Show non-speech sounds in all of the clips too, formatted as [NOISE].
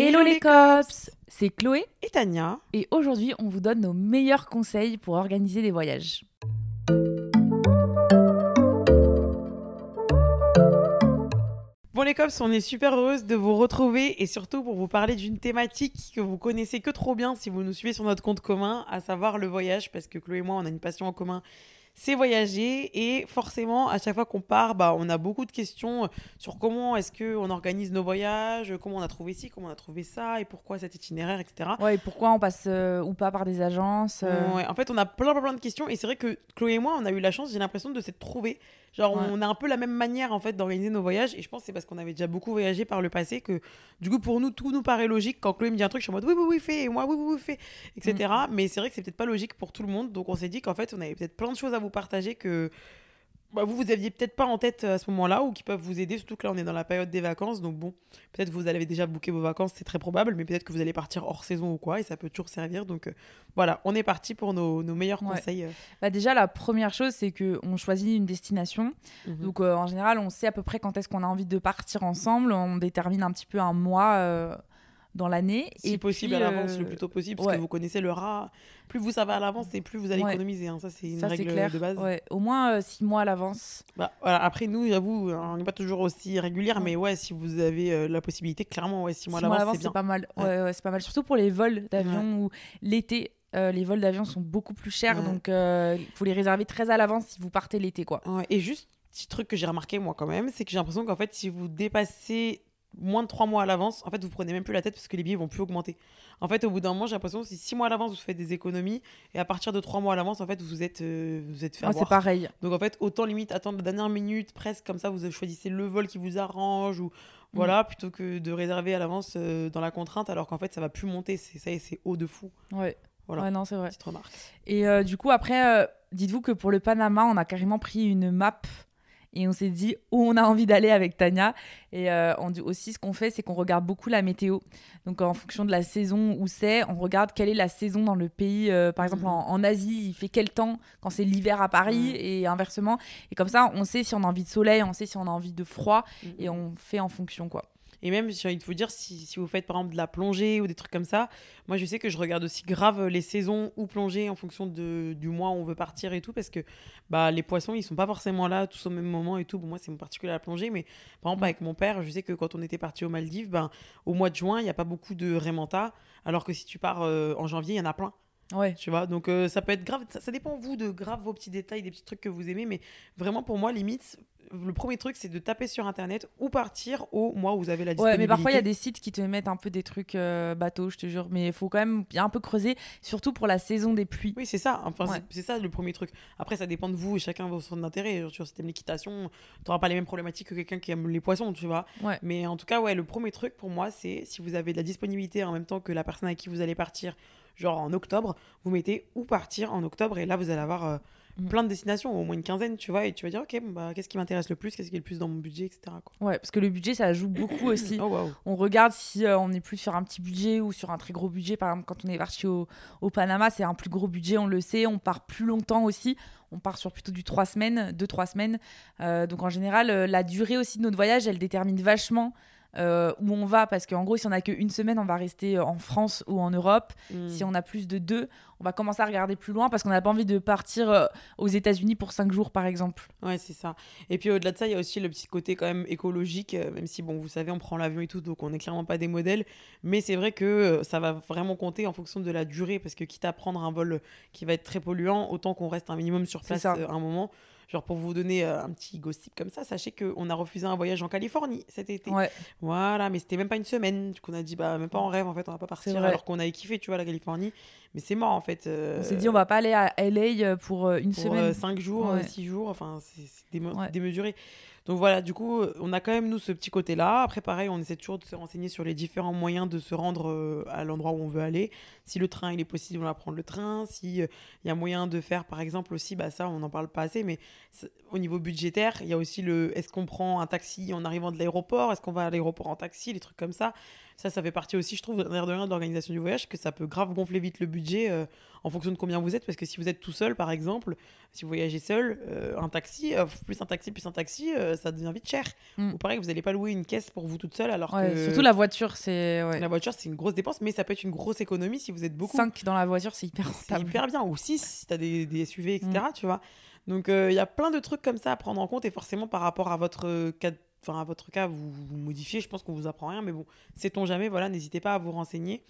Hello les cops C'est Chloé Et Tania et aujourd'hui on vous donne nos meilleurs conseils pour organiser des voyages. Bon les cops, on est super heureuse de vous retrouver et surtout pour vous parler d'une thématique que vous connaissez que trop bien si vous nous suivez sur notre compte commun, à savoir le voyage, parce que Chloé et moi on a une passion en commun, c'est voyager et forcément à chaque fois qu'on part, bah, on a beaucoup de questions sur comment est-ce qu'on organise nos voyages, comment on a trouvé ci, comment on a trouvé ça et pourquoi cet itinéraire, etc. Ouais, et pourquoi on passe euh, ou pas par des agences euh, Ouais, en fait, on a plein, plein, plein de questions et c'est vrai que Chloé et moi, on a eu la chance, j'ai l'impression de s'être trouvés. Genre, Ouais. on a un peu la même manière en fait d'organiser nos voyages et je pense que c'est parce qu'on avait déjà beaucoup voyagé par le passé que du coup, pour nous, tout nous paraît logique. Quand Chloé me dit un truc, je suis en mode oui, oui, oui, fais, et moi, oui, oui, oui, fais, etc. Mm. Mais c'est vrai que c'est peut-être pas logique pour tout le monde. Donc, on s'est dit qu'en fait, on avait peut-être plein de choses à vous partager que bah, vous, vous aviez peut-être pas en tête à ce moment-là ou qui peuvent vous aider. Surtout que là, on est dans la période des vacances. Donc, bon, peut-être vous avez déjà booké vos vacances, c'est très probable, mais peut-être que vous allez partir hors saison ou quoi et ça peut toujours servir. Donc, euh, voilà, on est parti pour nos, nos meilleurs Ouais. conseils. euh. Bah déjà la première chose c'est que on choisit une destination. Mhm. Donc euh, en général on sait à peu près quand est-ce qu'on a envie de partir ensemble. On détermine un petit peu un mois euh, dans l'année. si Et possible puis, à l'avance euh, le plus tôt possible parce ouais. que vous connaissez le rat plus vous savez à l'avance et plus vous allez Ouais. économiser hein. ça c'est une Ça règle clair. de base Ouais, au moins euh, six mois à l'avance. Bah, voilà. après nous j'avoue on n'est pas toujours aussi régulière mais ouais si vous avez euh, la possibilité clairement ouais six mois Six à l'avance c'est pas mal. C'est pas mal. Surtout pour les vols d'avion ou l'été. euh, les vols d'avion sont beaucoup plus chers, Ouais. donc euh, il faut les réserver très à l'avance si vous partez l'été, quoi. Ouais, et juste petit truc que j'ai remarqué moi quand même c'est que j'ai l'impression qu'en fait si vous dépassez moins de trois mois à l'avance en fait vous prenez même plus la tête parce que les billets vont plus augmenter en fait au bout d'un moment j'ai l'impression que si six mois à l'avance vous faites des économies et à partir de trois mois à l'avance en fait vous êtes euh, vous êtes fait Moi, c'est pareil. Donc en fait, autant limite attendre la dernière minute, presque comme ça, vous choisissez le vol qui vous arrange ou voilà, plutôt que de réserver à l'avance euh, dans la contrainte, alors qu'en fait ça va plus monter. C'est ça et c'est haut de fou. Ouais. Voilà. Ouais, non, c'est vrai. Petite remarque. Et euh, du coup, après, euh, dites-vous que pour le Panama, on a carrément pris une map et on s'est dit où on a envie d'aller avec Tania. Et euh, on dit aussi, ce qu'on fait, c'est qu'on regarde beaucoup la météo. Donc, en fonction de la saison où c'est, on regarde quelle est la saison dans le pays. Euh, par exemple, Mhm. en, en Asie, il fait quel temps quand c'est l'hiver à Paris et inversement. Et comme ça, on sait si on a envie de soleil, on sait si on a envie de froid et on fait en fonction, quoi. Et même, j'ai envie de vous dire, si, si vous faites par exemple de la plongée ou des trucs comme ça, moi je sais que je regarde aussi grave les saisons ou plongée en fonction de, du mois où on veut partir et tout, parce que bah, les poissons ils sont pas forcément là tous au même moment et tout. Bon, moi c'est mon particulier à la plongée, mais par exemple avec mon père, je sais que quand on était parti aux Maldives, ben, au mois de juin, il n'y a pas beaucoup de rémanta, alors que si tu pars euh, en janvier, il y en a plein. Ouais. Tu vois, donc euh, ça peut être grave, ça, ça dépend vous de grave vos petits détails, des petits trucs que vous aimez, mais vraiment pour moi, limite, le premier truc c'est de taper sur internet ou partir au mois où vous avez la Ouais, disponibilité. mais parfois il y a des sites qui te mettent un peu des trucs euh, bateaux, je te jure. Mais il faut quand même bien un peu creuser, surtout pour la saison des pluies. Oui, c'est ça. Enfin, Ouais. c'est- ça le premier truc. Après, ça dépend de vous et chacun vos centres d'intérêt. Tu vois, si t'aimes l'équitation, t'auras pas les mêmes problématiques que quelqu'un qui aime les poissons, tu vois. Ouais. Mais en tout cas, ouais, le premier truc pour moi, c'est si vous avez de la disponibilité en même temps que la personne avec qui vous allez partir, genre en octobre, vous mettez où partir en octobre et là, vous allez avoir euh, Mm. plein de destinations, au moins une quinzaine, tu vois, et tu vas dire, ok, bah, qu'est-ce qui m'intéresse le plus, qu'est-ce qui est le plus dans mon budget, etc. Quoi. Ouais, parce que le budget, ça joue beaucoup [COUGHS] aussi. Oh. On regarde si euh, on est plus sur un petit budget ou sur un très gros budget. Par exemple, quand on est parti au, au Panama, c'est un plus gros budget, on le sait. On part plus longtemps aussi. On part sur plutôt du 3 semaines, 2-3 semaines. Euh, donc en général, euh, la durée aussi de notre voyage, elle détermine vachement euh, où on va. Parce qu'en gros, si on a qu'une semaine, on va rester euh, en France ou en Europe. Mm. Si on a plus de deux, on va commencer à regarder plus loin parce qu'on n'a pas envie de partir euh, aux États-Unis pour 5 jours, par exemple. Ouais, c'est ça. Et puis au-delà de ça, il y a aussi le petit côté quand même écologique, même si, bon, vous savez, on prend l'avion et tout, donc on n'est clairement pas des modèles. Mais c'est vrai que ça va vraiment compter en fonction de la durée, parce que quitte à prendre un vol qui va être très polluant, autant qu'on reste un minimum sur place un moment. Genre pour vous donner euh, un petit gossip comme ça, sachez qu'on a refusé un voyage en Californie cet été. Ouais, Voilà, mais c'était même pas une semaine. Du coup, on a dit, bah, même pas en rêve, en fait, on va pas partir alors qu'on avait kiffé, tu vois, la Californie. Mais c'est mort, en fait. euh, on s'est dit on va pas aller à LA pour euh, une pour semaine. 5 jours, Ouais. 6 jours, enfin, c'est c'est déme- Ouais. Donc voilà, du coup, on a quand même, nous, ce petit côté-là. Après, pareil, on essaie toujours de se renseigner sur les différents moyens de se rendre euh, à l'endroit où on veut aller. Si le train, il est possible, on va prendre le train. Si il y a moyen de faire, par exemple, aussi, bah ça, on n'en parle pas assez, mais au niveau budgétaire, il y a aussi le est-ce qu'on prend un taxi en arrivant de l'aéroport? Est-ce qu'on va à l'aéroport en taxi? Les trucs comme ça. Ça, ça fait partie aussi, je trouve, de rien de l'organisation du voyage, que ça peut grave gonfler vite le budget euh, en fonction de combien vous êtes. Parce que si vous êtes tout seul, par exemple, si vous voyagez seul, euh, un taxi, euh, plus un taxi, plus un taxi, ça devient vite cher. Mm. Ou pareil, vous n'allez pas louer une caisse pour vous toute seule. Alors que... Surtout la voiture, c'est. La voiture, c'est une grosse dépense, mais ça peut être une grosse économie si vous êtes beaucoup. 5 dans la voiture, c'est hyper bien. Ou 6 si tu as des, des, SUV, etc. Mm. Tu vois. Donc il y a plein de trucs comme ça à prendre en compte et forcément par rapport à votre cadre enfin à votre cas, vous, vous modifiez. Je pense qu'on vous apprend rien, mais bon, sait-on jamais. Voilà, n'hésitez pas à vous renseigner.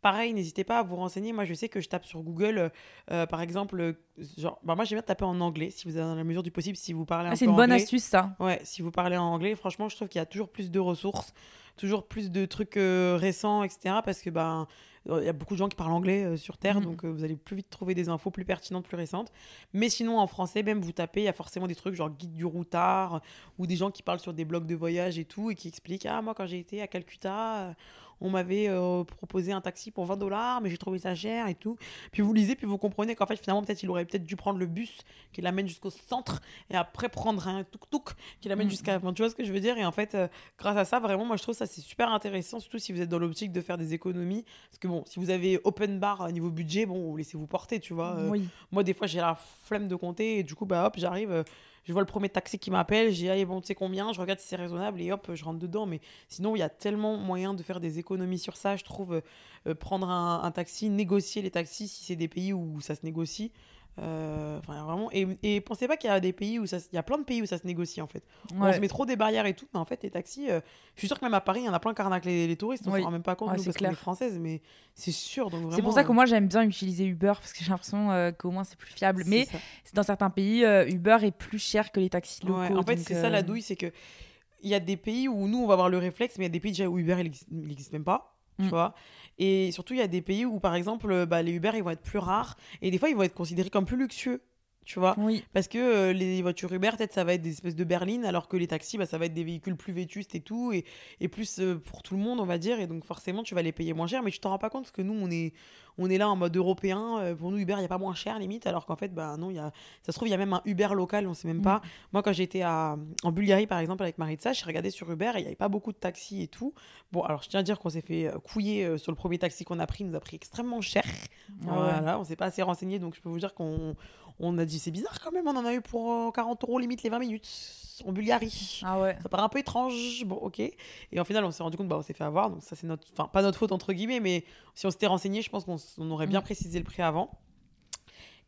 Pareil, n'hésitez pas à vous renseigner. Moi, je sais que je tape sur Google, euh, par exemple, genre, bah moi, j'aime bien taper en anglais, si vous avez dans la mesure du possible, si vous parlez ah, un C'est une bonne astuce, ça. Ouais, si vous parlez en anglais, franchement, je trouve qu'il y a toujours plus de ressources, toujours plus de trucs euh, récents, etc. Parce que, ben, il y a beaucoup de gens qui parlent anglais euh, sur Terre, mhm. donc euh, vous allez plus vite trouver des infos plus pertinentes, plus récentes. Mais sinon, en français, même vous tapez, il y a forcément des trucs genre guide du routard ou des gens qui parlent sur des blogs de voyage et tout et qui expliquent Ah, moi, quand j'ai été à Calcutta, on m'avait euh, proposé un taxi pour 20 dollars, mais j'ai trouvé ça cher et tout. Puis vous lisez, puis vous comprenez qu'en fait, finalement, peut-être il aurait peut-être dû prendre le bus qui l'amène jusqu'au centre et après prendre un tuk-tuk qui l'amène mm. jusqu'à. tu vois ce que je veux dire? Et en fait, euh, grâce à ça, vraiment, moi, je trouve ça c'est super intéressant, surtout si vous êtes dans l'optique de faire des économies. Parce que bon, si vous avez open bar au niveau budget, bon, laissez-vous porter, tu vois. Euh, moi, des fois, j'ai la flemme de compter et du coup, bah hop, j'arrive je vois le premier taxi qui m'appelle, j'ai allez bon tu sais combien, je regarde si c'est raisonnable et hop je rentre dedans. Mais sinon il y a tellement moyen de faire des économies sur ça. Je trouve euh, prendre un, taxi, négocier les taxis si c'est des pays où ça se négocie. Euh, vraiment. Et, et, pensez pas qu'il y a des pays où ça, il y a plein de pays où ça se négocie en fait. On se met trop des barrières et tout, mais en fait les taxis, euh, je suis sûre que même à Paris, il y en a plein qui arnaquent les, touristes. On ne se rend même pas compte nous, parce qu'on est française, mais c'est sûr. C'est pour ça que moi j'aime bien utiliser Uber parce que j'ai l'impression euh, qu'au moins c'est plus fiable. Mais dans certains pays, Uber est plus cher que les taxis locaux. en fait, c'est ça la douille, c'est que il y a des pays où nous on va avoir le réflexe, mais il y a des pays déjà où Uber il n'existe même pas. Tu mm. vois et surtout, il y a des pays où, par exemple, euh, bah, les Uber, ils vont être plus rares. Et des fois, ils vont être considérés comme plus luxueux tu vois. Oui. parce que euh, les voitures Uber peut-être ça va être des espèces de berlines alors que les taxis bah, ça va être des véhicules plus vétustes et tout et, et plus euh, pour tout le monde on va dire et donc forcément tu vas les payer moins cher. Mais tu t'en rends pas compte parce que nous on est on est là en mode européen euh, pour nous Uber il y a pas moins cher limite alors qu'en fait bah non il y a ça se trouve il y a même un Uber local on sait même pas. Mm. moi quand j'étais à en Bulgarie par exemple avec Maritza j'ai regardé sur Uber et il y avait pas beaucoup de taxis et tout. Bon alors je tiens à dire qu'on s'est fait couiller sur le premier taxi qu'on a pris il nous a pris extrêmement cher. Ah voilà on s'est pas assez renseigné donc je peux vous dire qu'on on a dit c'est bizarre quand même, on en a eu pour 40 euh, euros limite les 20 minutes en Bulgarie. Ah ouais. Ça paraît un peu étrange, bon ok. Et en final on s'est rendu compte, bah on s'est fait avoir, donc ça c'est notre, enfin pas notre faute entre guillemets, mais si on s'était renseigné, je pense qu'on aurait bien mm. précisé le prix avant.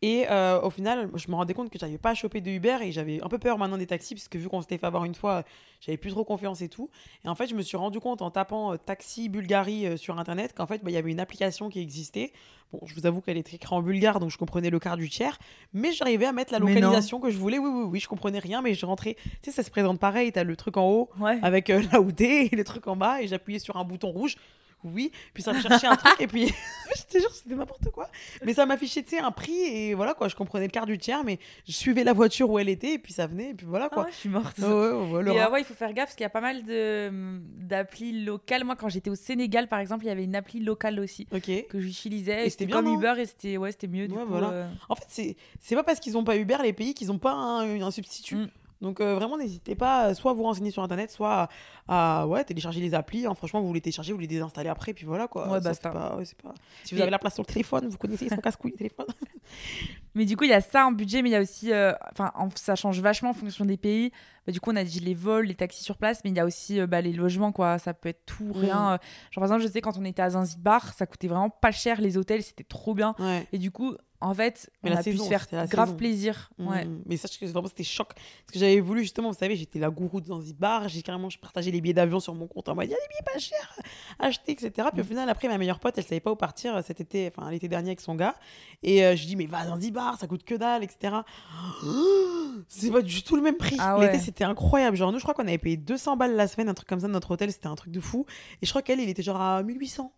Et euh, au final, je me rendais compte que j'avais pas chopé de Uber et j'avais un peu peur maintenant des taxis, parce que vu qu'on s'était fait avoir une fois, j'avais plus trop confiance et tout. Et en fait, je me suis rendu compte en tapant euh, taxi Bulgarie euh, sur internet qu'en fait, bah, il y avait une application qui existait. Bon, je vous avoue qu'elle était écrite en bulgare, donc je comprenais le quart du tiers, mais j'arrivais à mettre la localisation que je voulais. Oui, oui, oui, je comprenais rien, mais je rentrais. Tu sais, ça se présente pareil, tu as le truc en haut avec là où t'es et le truc en bas, et j'appuyais sur un bouton rouge oui. Puis ça me cherchait un truc et puis [LAUGHS] [LAUGHS] je te jure, c'était n'importe quoi. Mais ça m'affichait, tu sais, un prix et voilà quoi. Je comprenais le quart du tiers, mais je suivais la voiture où elle était et puis ça venait et puis voilà quoi. Ah je suis morte. ouais, ouais, et euh, ouais, il faut faire gaffe parce qu'il y a pas mal de d'applis locales. Moi, quand j'étais au Sénégal, par exemple, il y avait une appli locale aussi que j'utilisais. Et c'était comme Uber et c'était ouais, c'était mieux. Du coup, voilà. Euh. En fait, c'est c'est pas parce qu'ils ont pas Uber les pays qu'ils ont pas un, un substitut. Mm. Donc euh, vraiment, n'hésitez pas, euh, soit à vous renseigner sur internet, soit à, ouais, télécharger les applis. Hein. Franchement, vous les téléchargez, vous les désinstallez après, puis voilà quoi. Ouais, basta. Pas, pas... Si vous avez la place sur le téléphone, vous connaissez son casse-couille téléphone. [LAUGHS] mais du coup, il y a ça en budget, mais il y a aussi, euh, enfin, ça change vachement en fonction des pays. Bah, du coup, on a dit les vols, les taxis sur place, mais il y a aussi bah, les logements, quoi. Ça peut être tout, rien. Genre, par exemple, je sais quand on était à Zanzibar, ça coûtait vraiment pas cher les hôtels, c'était trop bien. Et du coup, en fait, on a pu se faire grave plaisir. Mmh. Ouais. Mais sache que vraiment c'était choc. Parce que j'avais voulu justement, vous savez, j'étais la gourou de Zanzibar, j'ai carrément je partageais les billets d'avion sur mon compte en mode il y a des billets pas chers, acheter, etc. Puis au mmh. final, après, ma meilleure pote, elle savait pas où partir cet été, enfin l'été dernier avec son gars. Et euh, je dis, mais va à Zanzibar, ça coûte que dalle, etc. [GASPS] c'est pas du tout le même prix. Ah l'été, c'était incroyable. Genre, nous, je crois qu'on avait payé 200 balles la semaine, un truc comme ça, de notre hôtel, c'était un truc de fou. Et je crois qu'elle, il était genre à 1800.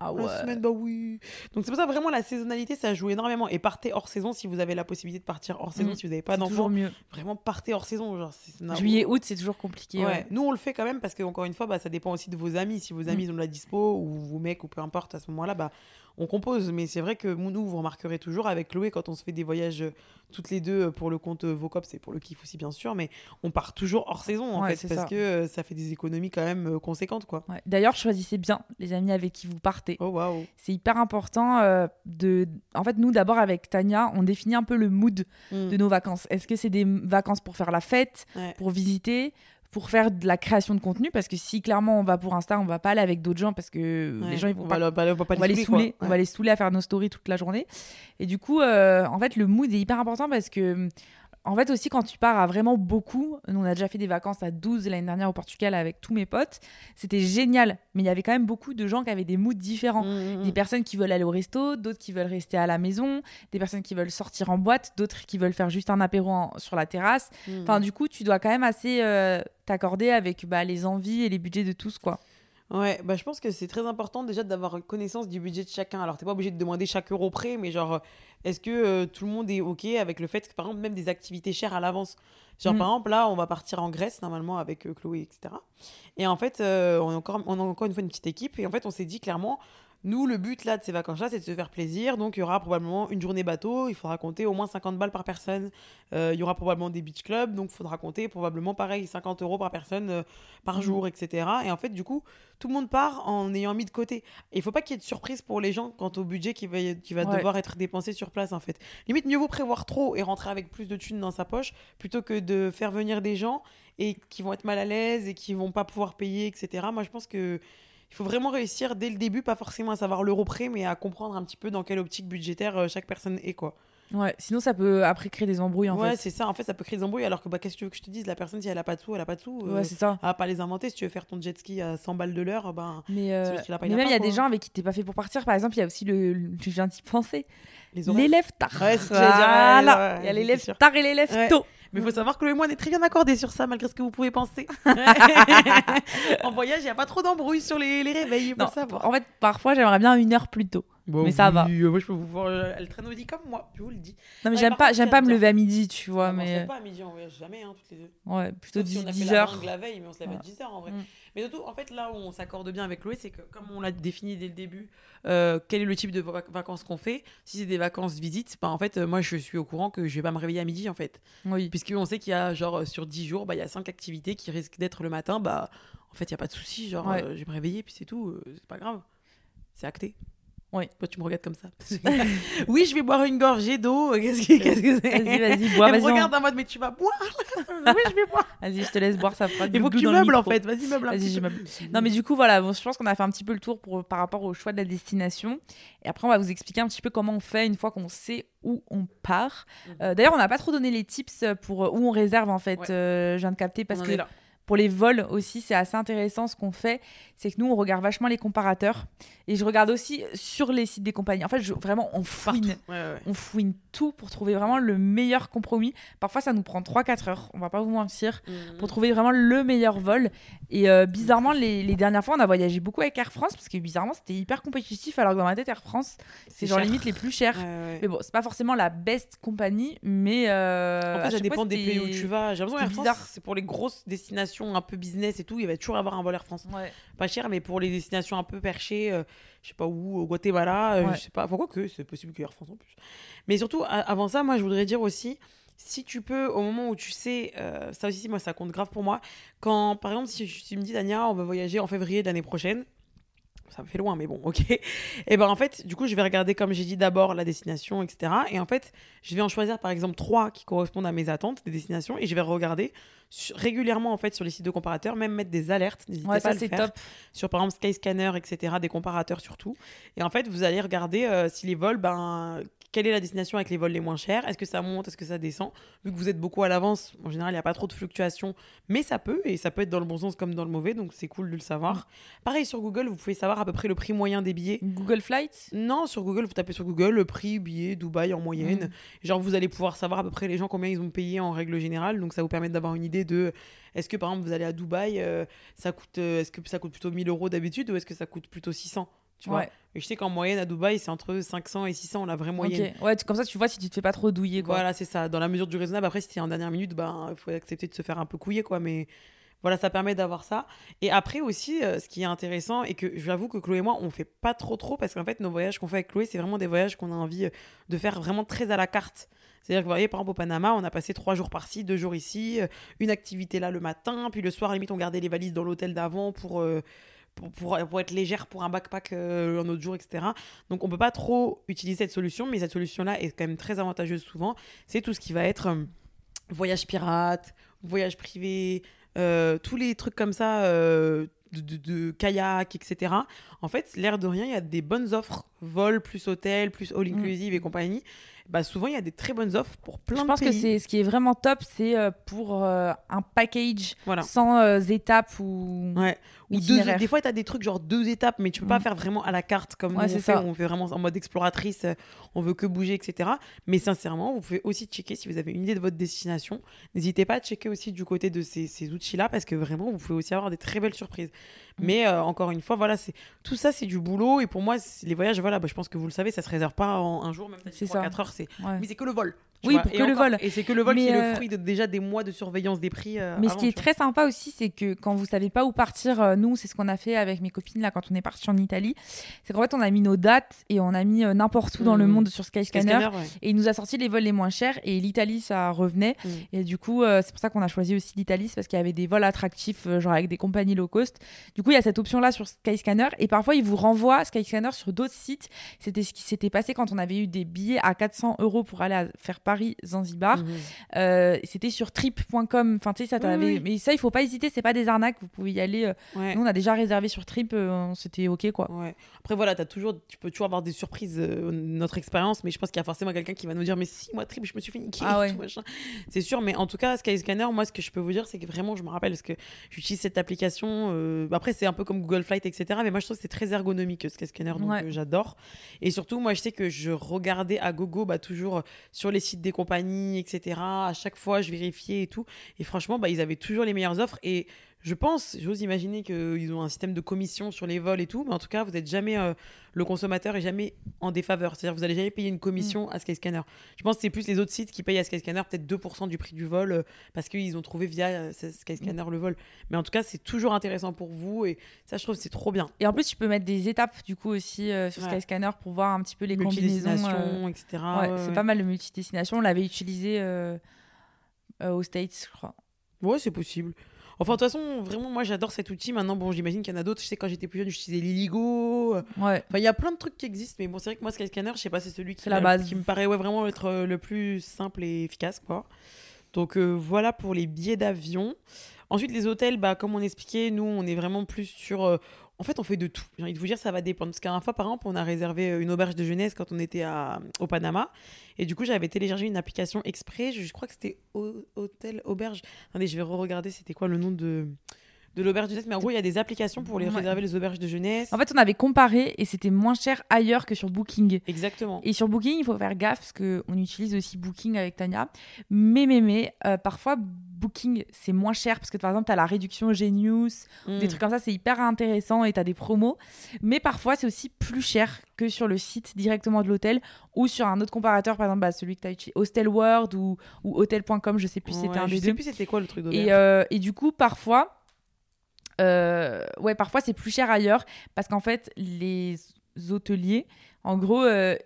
Ah La semaine, bah oui. Donc c'est pour ça vraiment la saisonnalité, ça joue énormément. Et partez hors saison si vous avez la possibilité de partir hors saison, Mm. si vous n'avez pas C'est toujours mieux. Vraiment partez hors saison. Genre, Juillet, août, c'est toujours compliqué. Ouais. ouais. Nous, on le fait quand même parce que, encore une fois, bah, ça dépend aussi de vos amis. Si vos amis Mm. ont de la dispo ou vos mecs ou peu importe, à ce moment-là, bah, on compose. Mais c'est vrai que nous, vous remarquerez toujours avec Chloé, quand on se fait des voyages euh, toutes les deux euh, pour le compte euh, Vocop, c'est pour le kiff aussi, bien sûr. Mais on part toujours hors saison, en Ouais, fait, parce ça. que euh, ça fait des économies quand même conséquentes, quoi. Ouais. D'ailleurs, choisissez bien les amis avec qui vous partez. Oh, waouh. C'est hyper important euh, de. En fait, nous, d'abord, avec Tania, on définit un peu le mood Mm. de nos vacances. Est-ce que c'est des vacances pour faire la fête, Ouais. pour visiter, pour faire de la création de contenu Parce que si clairement on va pour Insta, on va pas aller avec d'autres gens parce que Ouais. les gens ils vont on pas. va, on va pas on va les saouler, on va les saouler à faire nos stories toute la journée. Et du coup, euh, en fait, le mood est hyper important parce que, en fait, aussi quand tu pars à vraiment beaucoup, nous on a déjà fait des vacances à 12 l'année dernière au Portugal avec tous mes potes, c'était génial. Mais il y avait quand même beaucoup de gens qui avaient des moods différents. Mm, mm, Des mm. personnes qui veulent aller au resto, d'autres qui veulent rester à la maison, des personnes qui veulent sortir en boîte, d'autres qui veulent faire juste un apéro en- sur la terrasse. Enfin, du coup, tu dois quand même assez euh, t'accorder avec bah, les envies et les budgets de tous, quoi. Ouais, bah je pense que c'est très important déjà d'avoir connaissance du budget de chacun. Alors, t'es pas obligé de demander chaque euro près, mais genre, est-ce que euh, tout le monde est OK avec le fait que, par exemple, même des activités chères à l'avance? Genre, Mm. par exemple, là, on va partir en Grèce, normalement, avec euh, Chloé, etc. Et en fait, euh, on, est encore, on a encore une fois une petite équipe, et en fait, on s'est dit clairement, nous, le but là de ces vacances-là, c'est de se faire plaisir. Donc, il y aura probablement une journée bateau. Il faudra compter au moins 50 balles par personne. Il y aura probablement des beach clubs. Donc, il faudra compter probablement pareil 50 euros par personne par Mhm. jour, etc. Et en fait, du coup, tout le monde part en ayant mis de côté. Il faut pas qu'il y ait de surprise pour les gens quant au budget qui va, qui va Ouais. devoir être dépensé sur place, en fait. Limite, mieux vaut prévoir trop et rentrer avec plus de thunes dans sa poche plutôt que de faire venir des gens et qui vont être mal à l'aise et qui vont pas pouvoir payer, etc. Moi, je pense que il faut vraiment réussir dès le début, pas forcément à savoir l'euro près, mais à comprendre un petit peu dans quelle optique budgétaire euh, chaque personne est, quoi. Ouais, sinon ça peut après créer des embrouilles, en ouais, fait. c'est ça. En fait, ça peut créer des embrouilles. Alors que, bah, qu'est-ce que tu veux que je te dise? La personne, si elle a pas de sous, elle a pas de sous. euh, Ouais, c'est ça. elle va pas les inventer. Si tu veux faire ton jet ski à 100 balles de l'heure, ben, Mais, euh, pas, il mais a même, il y a des gens avec qui t'es pas fait pour partir. Par exemple, il y a aussi le. je viens d'y penser. L'élève tard. Ouais, c'est ouais, Voilà. ouais, Il y a l'élève tard et l'élève Ouais. tôt. Mais il faut savoir que le et moi, on est très bien accordés sur ça, malgré ce que vous pouvez penser. [LAUGHS] en voyage, il n'y a pas trop d'embrouilles sur les, les réveils, il faut Non, le savoir. en fait, parfois, j'aimerais bien une heure plus tôt. Mais ça va. oui, euh, Moi, je peux vous voir. euh, Elle traîne au lit comme moi, je vous le dis. Non, mais Ouais, j'aime pas, j'aime pas me lever à midi, tu vois. Mais On se lève pas à midi, on voyage jamais, hein, toutes les deux. ouais, plutôt Sauf si on a 10 la heures. la veille, mais on se lève à Voilà. 10 heures en vrai. Mm. Mais surtout, en fait, là où on s'accorde bien avec Chloé, c'est que comme on l'a défini dès le début, euh, quel est le type de vac- vacances qu'on fait Si c'est des vacances visite, bah, en fait, euh, moi, je suis au courant que je vais pas me réveiller à midi, en fait. Oui. Puisqu'on sait qu'il y a, genre, euh, sur 10 jours, bah, il y a 5 activités qui risquent d'être le matin. Bah, en fait, il n'y a pas de souci. Genre, Ouais. euh, je vais me réveiller, puis c'est tout. euh, c'est pas grave. C'est acté. Oui. Toi, tu me regardes comme ça. [LAUGHS] [LAUGHS] oui, je vais boire une gorgée d'eau. [LAUGHS] Qu'est-ce que qu'est-ce que c'est? Vas-y, vas-y, bois, Elle me vas-y. on- regarde en mode, mais tu vas boire Oui, je vais boire. Vas-y, je te laisse boire, ça fera Il faut que tu meubles, en fait. Vas-y, meuble Vas-y, meuble. Non, mais du coup, voilà, bon, je pense qu'on a fait un petit peu le tour pour, par rapport au choix de la destination. Et après, on va vous expliquer un petit peu comment on fait une fois qu'on sait où on part. Mhm. Euh, D'ailleurs, on n'a pas trop donné les tips pour euh, où on réserve, en fait. Ouais. Euh, je viens de capter parce On que est là. Pour les vols aussi, c'est assez intéressant ce qu'on fait. C'est que nous, on regarde vachement les comparateurs. Et je regarde aussi sur les sites des compagnies. En fait, je- vraiment, on fouine. Partout. Ouais, ouais. On fouine tout pour trouver vraiment le meilleur compromis. Parfois, ça nous prend 3-4 heures, on va pas vous mentir, Mhm. pour trouver vraiment le meilleur vol. Et euh, bizarrement, les, les dernières fois, on a voyagé beaucoup avec Air France, parce que bizarrement, c'était hyper compétitif, alors que dans ma tête, Air France, c'est genre cher. limite les plus chers. Ouais. Mais bon, c'est pas forcément la best compagnie, mais. euh, En fait, ça dépend fois, des pays où tu vas. J'ai l'impression Air France, c'est pour les grosses destinations un peu business et tout. Il va toujours avoir un vol Air France. Ouais. Pas cher, mais pour les destinations un peu perchées, euh, je sais pas où, au Guatemala, euh, Ouais. je sais pas. Pourquoi que c'est possible que Air France en plus. Mais surtout, avant ça, moi, je voudrais dire aussi, si tu peux, au moment où tu sais, euh, ça aussi, moi, ça compte grave pour moi. Quand, par exemple, si tu me dis, Dania, on va voyager en février de l'année prochaine. Ça me fait loin, mais bon, ok. Et ben en fait, du coup, je vais regarder, comme j'ai dit, d'abord la destination, etc. Et en fait, je vais en choisir par exemple trois qui correspondent à mes attentes, des destinations, et je vais regarder régulièrement en fait sur les sites de comparateurs, même mettre des alertes. N'hésitez Ouais, pas à le faire top. sur par exemple Skyscanner, etc., des comparateurs surtout. Et en fait, vous allez regarder euh, si les vols, ben, quelle est la destination avec les vols les moins chers? Est-ce que ça monte? Est-ce que ça descend? Vu que vous êtes beaucoup à l'avance, en général, il n'y a pas trop de fluctuations, mais ça peut, et ça peut être dans le bon sens comme dans le mauvais, donc c'est cool de le savoir. Pareil sur Google, vous pouvez savoir à peu près le prix moyen des billets. Google Flights? Non, sur Google, vous tapez sur Google le prix billet Dubaï en moyenne. Mm. Genre, vous allez pouvoir savoir à peu près les gens combien ils ont payé en règle générale. Donc, ça vous permet d'avoir une idée de est-ce que par exemple vous allez à Dubaï, euh, ça coûte, euh, est-ce que ça coûte plutôt 1000 euros d'habitude ou est-ce que ça coûte plutôt 600 Tu vois. Et je sais qu'en moyenne à Dubaï, c'est entre 500 et 600 la vraie moyenne. Ok. Ouais, tu- comme ça, tu vois si tu te fais pas trop douiller. Quoi. Voilà, c'est ça. Dans la mesure du raisonnable. Après, si t'es en dernière minute, ben, il faut accepter de se faire un peu couiller, quoi. Mais voilà, ça permet d'avoir ça. Et après aussi, euh, ce qui est intéressant, et que j'avoue que Chloé et moi, on fait pas trop trop, parce qu'en fait, nos voyages qu'on fait avec Chloé, c'est vraiment des voyages qu'on a envie euh, de faire vraiment très à la carte. C'est-à-dire que vous voyez, par exemple, au Panama, on a passé trois jours par-ci, deux jours ici, euh, une activité là le matin, puis le soir, limite, on gardait les valises dans l'hôtel d'avant pour. euh, pour, pour, pour être légère pour un backpack euh, un autre jour, etc. Donc on peut pas trop utiliser cette solution, mais cette solution-là est quand même très avantageuse souvent. C'est tout ce qui va être euh, voyage pirate, voyage privé, euh, tous les trucs comme ça, de, de- de kayak, etc. En fait, l'air de rien, il y a des bonnes offres, vol plus hôtel, plus all inclusive et compagnie. Bah, souvent, il y a des très bonnes offres pour plein Je de pense que pays. c'est ce qui est vraiment top, c'est pour euh, un package Voilà. sans euh, étapes ou. Ouais. Ou deux, Itinéraire. des fois, tu as des trucs genre deux étapes, mais tu peux pas Mm. faire vraiment à la carte comme Ouais, nous, on c'est fait. ça. où On fait vraiment en mode exploratrice, euh, on veut que bouger, etc. Mais sincèrement, vous pouvez aussi checker si vous avez une idée de votre destination. N'hésitez pas à checker aussi du côté de ces, ces outils-là, parce que vraiment, vous pouvez aussi avoir des très belles surprises. Mm. Mais euh, encore une fois, voilà, c'est tout ça, c'est du boulot. Et pour moi, c'est- les voyages, voilà, bah, je pense que vous le savez, ça se réserve pas en un jour, même C'est si 3-4 ça. heures. C'est Ouais. mais c'est que le vol. Oui, vois. pour Et que le vol. Et c'est que le vol Mais, qui est euh, le fruit de déjà des mois de surveillance des prix. euh, Mais ce qui est vois. très sympa aussi, c'est que quand vous savez pas où partir, euh, nous, c'est ce qu'on a fait avec mes copines là quand on est parti en Italie. C'est qu'en fait, on a mis nos dates et on a mis euh, n'importe où dans le Mhm. monde sur Skyscanner. Scanner, ouais. Et il nous a sorti les vols les moins chers et l'Italie, ça revenait. Mm. Et du coup, euh, c'est pour ça qu'on a choisi aussi l'Italie, c'est parce qu'il y avait des vols attractifs, euh, genre avec des compagnies low cost. Du coup, il y a cette option-là sur Skyscanner. Et parfois, il vous renvoie Skyscanner sur d'autres sites. C'était ce qui s'était passé quand on avait eu des billets à 400 euros pour aller à- faire Paris-Zanzibar. Mhm. C'était sur trip.com. Enfin, tu sais, ça Oui, t'avait- oui. Mais ça, il faut pas hésiter, c'est pas des arnaques. Vous pouvez y aller. euh, Ouais. Nous, on a déjà réservé sur Trip, euh, c'était OK, quoi. Ouais. Après, voilà, as toujours, tu peux toujours avoir des surprises, euh, notre expérience, mais je pense qu'il y a forcément quelqu'un qui va nous dire Mais si, moi, trip, je me suis fait niquer. Ah ouais. [LAUGHS] C'est sûr, mais en tout cas, Skyscanner, moi, ce que je peux vous dire, c'est que vraiment, je me rappelle, parce que j'utilise cette application. euh, Après, c'est un peu comme Google Flight, etc. Mais moi, je trouve que c'est très ergonomique, Skyscanner, donc euh, j'adore. Et surtout, moi, je sais que je regardais à gogo, bah, toujours sur les sites des compagnies, etc. À chaque fois, je vérifiais et tout. Et franchement, bah, ils avaient toujours les meilleures offres. Et je pense, j'ose imaginer qu'ils ont un système de commission sur les vols et tout, mais en tout cas, vous n'êtes jamais, euh, le consommateur est jamais en défaveur. C'est-à-dire, vous n'allez jamais payer une commission Mm. à Skyscanner. Je pense que c'est plus les autres sites qui payent à Skyscanner peut-être 2% du prix du vol euh, parce qu'ils ont trouvé via euh, Skyscanner Mm. le vol. Mais en tout cas, c'est toujours intéressant pour vous et ça, je trouve c'est trop bien. Et en plus, tu peux mettre des étapes, du coup, aussi sur Ouais. Skyscanner pour voir un petit peu les combinaisons. Multidestination, etc. Ouais, Ouais, c'est pas mal le multidestination. On l'avait utilisé aux States, je crois. Ouais, c'est possible. Enfin, de toute façon, vraiment, moi, j'adore cet outil. Maintenant, bon, j'imagine qu'il y en a d'autres. Je sais, quand j'étais plus jeune, j'utilisais l'Illigo. Ouais. Enfin, il y a plein de trucs qui existent, mais bon, c'est vrai que moi, Skyscanner, je sais pas, c'est celui qui, C'est la m'a- base. qui me paraît ouais, vraiment être euh, le plus simple et efficace, quoi. Donc euh, voilà pour les billets d'avion. Ensuite, les hôtels, bah, comme on expliquait, nous, on est vraiment plus sur. euh, en fait, on fait de tout. J'ai envie de vous dire, ça va dépendre. Parce qu'à un fois, par exemple, on a réservé euh, une auberge de jeunesse quand on était au Panama. Et du coup, j'avais téléchargé une application exprès. Je, crois que c'était Hôtel Auberge. Attendez, je vais re-regarder c'était quoi le nom de, de l'auberge de jeunesse. Mais en gros, il y a des applications pour les Ouais. réserver les auberges de jeunesse. En fait, on avait comparé et c'était moins cher ailleurs que sur Booking. Exactement. Et sur Booking, il faut faire gaffe parce qu'on utilise aussi Booking avec Tania. Mais, mais, mais, euh, parfois, Booking, c'est moins cher parce que par exemple, tu as la réduction Genius, des trucs comme ça, c'est hyper intéressant et tu as des promos. Mais parfois, c'est aussi plus cher que sur le site directement de l'hôtel ou sur un autre comparateur, par exemple, bah, celui que tu as utilisé, Hostel World ou, ou Hotel.com, je sais plus c'était un je des sais deux. plus c'était quoi le truc. Et, euh, et du coup, parfois, euh, ouais, parfois c'est plus cher ailleurs parce qu'en fait, les hôteliers, en gros, euh,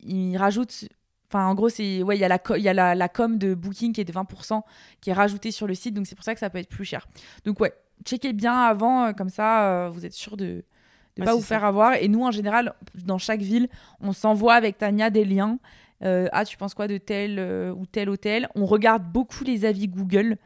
ils rajoutent. Enfin, en gros, c'est ouais, il y a la il y a la, la com de Booking qui est de 20% qui est rajoutée sur le site, donc c'est pour ça que ça peut être plus cher. Donc ouais, checkez bien avant, euh, comme ça, euh, vous êtes sûr de ne Ouais, pas vous ça. faire avoir. Et nous, en général, dans chaque ville, on s'envoie avec Tania des liens. Ah, tu penses quoi de tel ou tel hôtel? On regarde beaucoup les avis Google.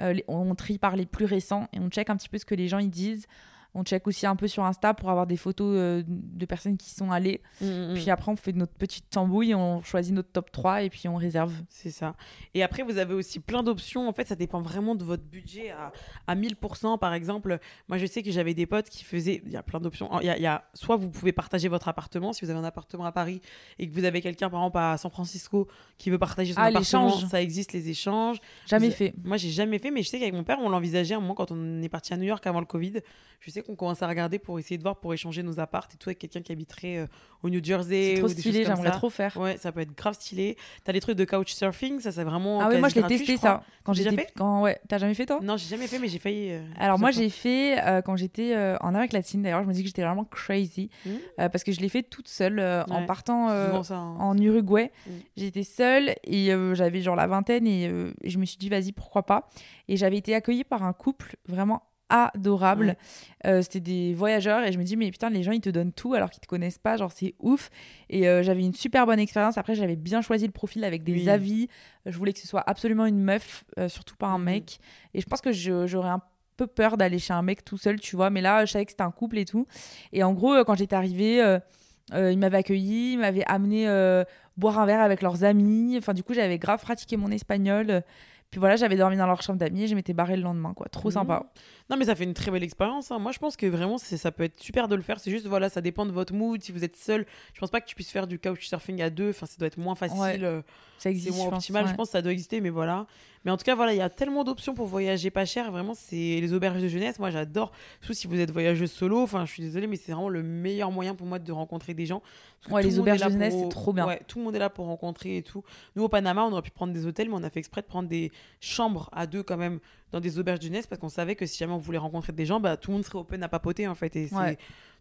Euh, on trie par les plus récents et on check un petit peu ce que les gens ils disent. On check aussi un peu sur Insta pour avoir des photos euh, de personnes qui sont allées. Mm, mm, mm. Puis après, on fait notre petite tambouille, on choisit notre top 3 et puis on réserve. C'est ça. Et après, vous avez aussi plein d'options. En fait, ça dépend vraiment de votre budget à, à 1000%. Par exemple, moi, je sais que j'avais des potes qui faisaient. Il y a plein d'options. Il y a, il y a- soit vous pouvez partager votre appartement, si vous avez un appartement à Paris et que vous avez quelqu'un, par exemple, à San Francisco qui veut partager son Ah, appartement. Ça existe, les échanges. Jamais Vous- fait. Moi, j'ai jamais fait, mais je sais qu'avec mon père, on l'envisageait un moment quand on est parti à New York avant le Covid. Je sais qu'on commence à regarder pour essayer de voir, pour échanger nos apparts et tout avec quelqu'un qui habiterait euh, au New Jersey. C'est trop ou des stylé, j'aimerais trop faire. Ouais, ça peut être grave stylé. T'as les trucs de couchsurfing, ça c'est vraiment. Ah ouais, moi je l'ai testé je ça. Quand déjà j'étais. fait? Quand... Ouais, t'as jamais fait toi? Non, j'ai jamais fait, mais j'ai failli. euh, Alors moi j'ai fait euh, quand j'étais euh, en Amérique latine d'ailleurs je me dis que j'étais vraiment crazy Mhm. euh, parce que je l'ai fait toute seule euh, en Ouais. partant euh, Souvent ça. hein. en Uruguay. Mm. J'étais seule et j'avais genre la vingtaine et, et je me suis dit vas-y pourquoi pas? Et j'avais été accueillie par un couple vraiment adorable. Ouais. Euh, C'était des voyageurs et je me dis mais putain les gens ils te donnent tout alors qu'ils te connaissent pas genre c'est ouf. Et euh, j'avais une super bonne expérience. Après j'avais bien choisi le profil avec des Oui. avis. Je voulais que ce soit absolument une meuf, euh, surtout pas un Mhm. mec. Et je pense que j'aurais un peu peur d'aller chez un mec tout seul, tu vois. Mais là, je savais que c'était un couple et tout. Et en gros, euh, quand j'étais arrivée, euh, ils m'avaient accueilli, ils m'avaient amené euh, boire un verre avec leurs amis. Enfin, du coup, j'avais grave pratiqué mon espagnol. Puis voilà, j'avais dormi dans leur chambre d'amis et je m'étais barrée le lendemain, quoi. Trop Mhm. sympa. Non, mais ça fait une très belle expérience. hein. Moi, je pense que vraiment, c'est- ça peut être super de le faire. C'est juste, voilà, ça dépend de votre mood. Si vous êtes seul, je pense pas que tu puisses faire du couchsurfing à deux. Enfin, ça doit être moins facile. Ouais. euh, Ça c'est existe, moins je pense, optimal. Je pense que ça doit exister, mais voilà. Mais en tout cas, voilà, il y a tellement d'options pour voyager pas cher. Vraiment, c'est les auberges de jeunesse. Moi, j'adore. Surtout si vous êtes voyageuse solo. Enfin, je suis désolée, mais c'est vraiment le meilleur moyen pour moi de rencontrer des gens. Ouais, les auberges de jeunesse, pour- c'est trop bien. Ouais, tout le monde est là pour rencontrer et tout. Nous, au Panama, on aurait pu prendre des hôtels, mais on a fait exprès de prendre des chambres à deux quand même dans des auberges de jeunesse parce qu'on savait que si jamais on voulait rencontrer des gens, bah, tout le monde serait open à papoter en fait. Et c'est Ouais.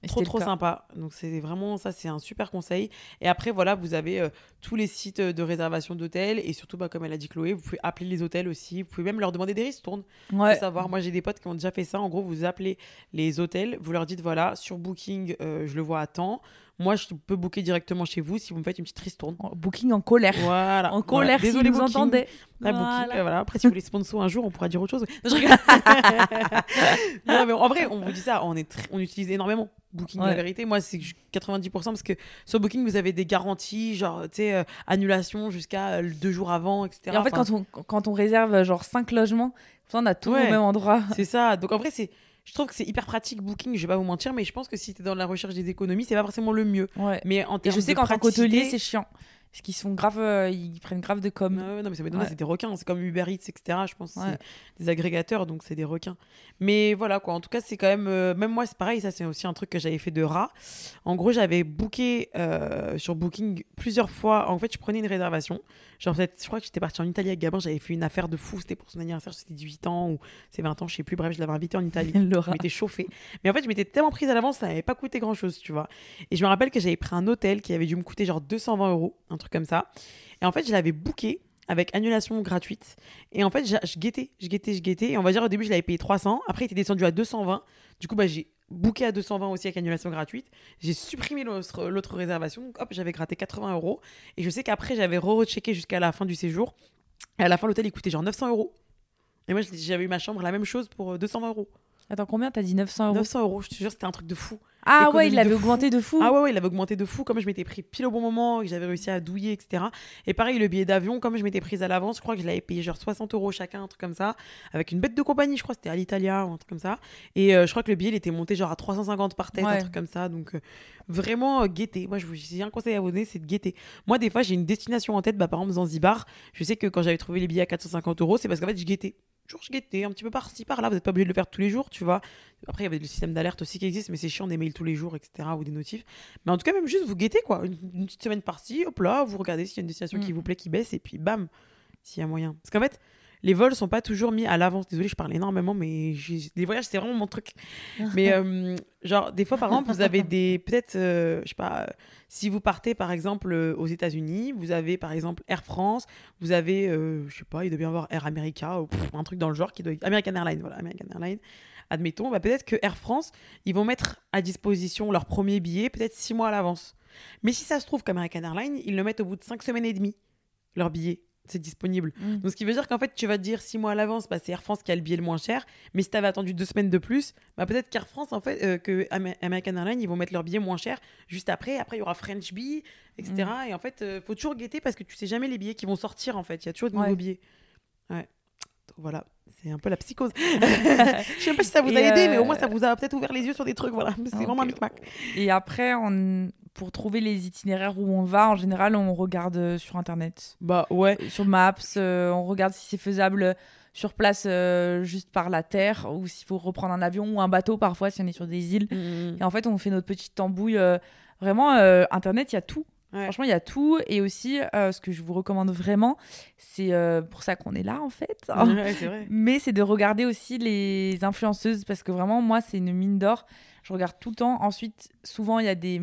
Trop trop sympa. Donc c'est vraiment ça, c'est un super conseil. Et après voilà, vous avez euh, tous les sites de réservation d'hôtels et surtout bah, comme elle a dit Chloé, vous pouvez appeler les hôtels aussi. Vous pouvez même leur demander des ristournes. Ouais. Savoir. Moi j'ai des potes qui ont déjà fait ça. En gros, vous appelez les hôtels, vous leur dites voilà sur Booking, euh, je le vois à temps. Moi je peux booker directement chez vous si vous me faites une petite ristourne. En- Booking en colère. Voilà. En Voilà. colère, si Désolé vous Booking. entendez. Ah, Booking, Voilà. euh, voilà. Après, si vous voulez sponsor un jour, on pourra dire autre chose. Non, je rigole. [LAUGHS] non, mais en vrai, on vous dit ça, on, est tr- on utilise énormément Booking. La Ouais. vérité, moi, c'est que je- 90% parce que sur Booking, vous avez des garanties, genre, tu sais, euh, annulation jusqu'à euh, deux jours avant, etc. Et en fait, Enfin, quand on, quand on réserve genre 5 logements, on a tout Ouais. au même endroit. C'est ça. Donc, en vrai, c'est. Je trouve que c'est hyper pratique Booking, je vais pas vous mentir, mais je pense que si tu es dans la recherche des économies, c'est pas forcément le mieux. Ouais. Mais en Et termes je sais qu'en tant qu'hôtelier, c'est chiant. Parce qu'ils sont grave, euh, ils prennent grave de com. Non, mais ça m'étonne, Ouais. c'est des requins. C'est comme Uber Eats, etc. Je pense Ouais. c'est des agrégateurs, donc c'est des requins. Mais voilà, quoi. En tout cas, c'est quand même. euh, même moi, c'est pareil. Ça, c'est aussi un truc que j'avais fait de rat. En gros, j'avais booké euh, sur Booking plusieurs fois. En fait, je prenais une réservation. Genre, peut-être, je crois que j'étais partie en Italie avec Gabin. J'avais fait une affaire de fou. C'était pour son anniversaire. C'était 18 ans ou c'est 20 ans, je sais plus. Bref, je l'avais invité en Italie. [LAUGHS] Je m'étais chauffée. Mais en fait, je m'étais tellement prise à l'avance, ça n'avait pas coûté grand chose, tu vois. Et je me rappelle que j'avais pris un hôtel qui avait dû me coûter genre 220 euros, un truc comme ça. Et en fait, je l'avais booké avec annulation gratuite. Et en fait, j'a- je guettais, je guettais, je guettais. Et on va dire, au début, je l'avais payé 300. Après, il était descendu à 220. Du coup, bah, j'ai booké à 220 aussi avec annulation gratuite. J'ai supprimé l'autre l'autre réservation. Donc, hop, j'avais gratté 80 euros. Et je sais qu'après, j'avais re-rechecké jusqu'à la fin du séjour. Et à la fin, l'hôtel, il coûtait genre 900 euros. Et moi, j'avais eu ma chambre, la même chose pour euh, 220 euros. Attends, combien T'as dit 900 euros? 900 euros, je te jure, c'était un truc de fou. Ah ouais, il l'avait augmenté de fou. Ah ouais, ouais, il avait augmenté de fou. Comme je m'étais pris pile au bon moment, et que j'avais réussi à douiller, etc. Et pareil, le billet d'avion, comme je m'étais prise à l'avance, je crois que je l'avais payé genre 60 euros chacun, un truc comme ça, avec une bête de compagnie, je crois, c'était à l'Italia ou un truc comme ça. Et euh, je crois que le billet, il était monté genre à 350 par tête, un truc comme ça. Donc euh, vraiment, euh, guetter. Moi, je vous j'ai un conseil à vous donner, c'est de guetter. Moi, des fois, j'ai une destination en tête, bah, par exemple Zanzibar. Je sais que quand j'avais trouvé les billets à 450 euros, c'est parce qu'en fait, je guettais. Toujours, je guettais un petit peu par-ci, par-là. Vous n'êtes pas obligé de le faire tous les jours, tu vois. Après, il y avait le système d'alerte aussi qui existe, mais c'est chiant des mails tous les jours, etc. ou des notifs. Mais en tout cas, même juste vous guettez, quoi. Une, une petite semaine par-ci, hop là, vous regardez s'il y a une destination qui Mm. vous plaît, qui baisse, et puis bam, s'il y a moyen. Parce qu'en fait, les vols sont pas toujours mis à l'avance. Désolée, je parle énormément, mais les voyages, c'est vraiment mon truc. [LAUGHS] Mais euh, genre, des fois, par exemple, vous avez des. Peut-être, euh, je sais pas, euh, si vous partez par exemple aux États-Unis, vous avez par exemple Air France, vous avez, euh, je sais pas, il doit bien y avoir Air America ou pff, un truc dans le genre qui doit. American Airlines, voilà, American Airlines. Admettons, bah, peut-être que Air France, ils vont mettre à disposition leur premier billet peut-être six mois à l'avance. Mais si ça se trouve qu'American Airlines, ils le mettent au bout de cinq semaines et demie, leur billet. C'est disponible. Mm. Donc, ce qui veut dire qu'en fait, tu vas te dire six mois à l'avance, bah, c'est Air France qui a le billet le moins cher. Mais si tu avais attendu deux semaines de plus, bah, peut-être qu'Air France, en fait, euh, que Am- American Airlines, ils vont mettre leur billet moins cher juste après. Après, il y aura French Bee, etc. Mm. Et en fait, euh, faut toujours guetter parce que tu sais jamais les billets qui vont sortir, en fait. Il y a toujours de Ouais. nouveaux billets. Ouais. Donc, voilà. C'est un peu la psychose. [LAUGHS] Je sais pas si ça vous a Et, aidé, euh, mais au moins ça vous a peut-être ouvert les yeux sur des trucs. Voilà. [LAUGHS] C'est vraiment un micmac. Et après, on- pour trouver les itinéraires où on va, en général, on regarde euh, sur Internet. Bah ouais. Euh, Sur Maps, euh, on regarde si c'est faisable sur place euh, juste par la terre ou s'il faut reprendre un avion ou un bateau parfois si on est sur des îles. Mm, Et en fait, on fait notre petite tambouille. euh, vraiment, Internet, il y a tout. Ouais. Franchement, il y a tout. Et aussi, euh, ce que je vous recommande vraiment, c'est euh, pour ça qu'on est là, en fait. Ouais, c'est vrai. Mais c'est de regarder aussi les influenceuses parce que vraiment, moi, c'est une mine d'or. Je regarde tout le temps. Ensuite, souvent, il y a des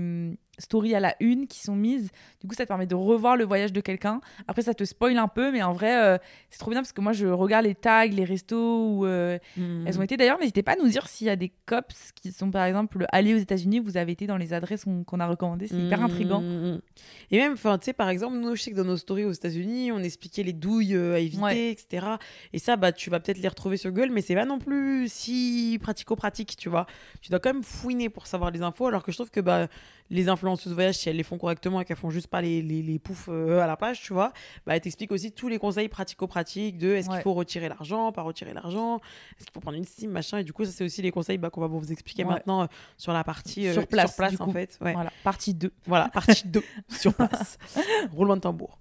stories à la une qui sont mises. Du coup, ça te permet de revoir le voyage de quelqu'un. Après, ça te spoil un peu, mais en vrai, euh, c'est trop bien parce que moi, je regarde les tags, les restos où euh, Mm. elles ont été. D'ailleurs, n'hésitez pas à nous dire s'il y a des cops qui sont, par exemple, allés aux États-Unis. Vous avez été dans les adresses qu'on a recommandées. C'est hyper intriguant. mm, mm. Et même, tu sais, par exemple, nous, je sais que dans nos stories aux États-Unis, on expliquait les douilles euh, à éviter, Ouais. etc. Et ça, bah, tu vas peut-être les retrouver sur Google, mais c'est pas non plus si pratico-pratique, tu vois. Tu dois quand même fouiner pour savoir les infos, alors que je trouve que bah, les influenceuses voyage, si elles les font correctement et qu'elles font juste pas les, les, les poufs euh, à la page, tu vois, bah, elles t'expliquent aussi tous les conseils pratico-pratiques de est-ce Ouais. qu'il faut retirer l'argent, pas retirer l'argent, est-ce qu'il faut prendre une SIM, machin. Et du coup, ça, c'est aussi les conseils bah, qu'on va vous expliquer Ouais. maintenant euh, sur la partie euh, Sur place, du en coup. fait. Ouais. Voilà, partie 2. Voilà, partie 2 [LAUGHS] sur place. Roulement de tambour.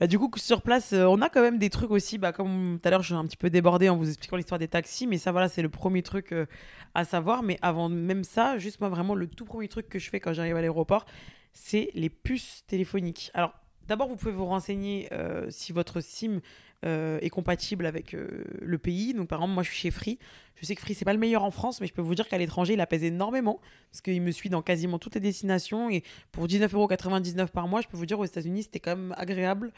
Bah, du coup, sur place, euh, on a quand même des trucs aussi. Bah, comme tout à l'heure, j'ai un petit peu débordé en vous expliquant l'histoire des taxis, mais ça, voilà, c'est le premier truc euh, à savoir. Mais avant même ça, juste moi, vraiment, le tout premier truc que je fais quand j'arrive à l'aéroport, c'est les puces téléphoniques. Alors, d'abord, vous pouvez vous renseigner euh, si votre SIM est compatible avec le pays. Donc, par exemple, moi, je suis chez Free. Je sais que Free, c'est pas le meilleur en France, mais je peux vous dire qu'à l'étranger, il apaise énormément parce qu'il me suit dans quasiment toutes les destinations. Et pour 19,99€ par mois, je peux vous dire, aux États-Unis, c'était quand même agréable.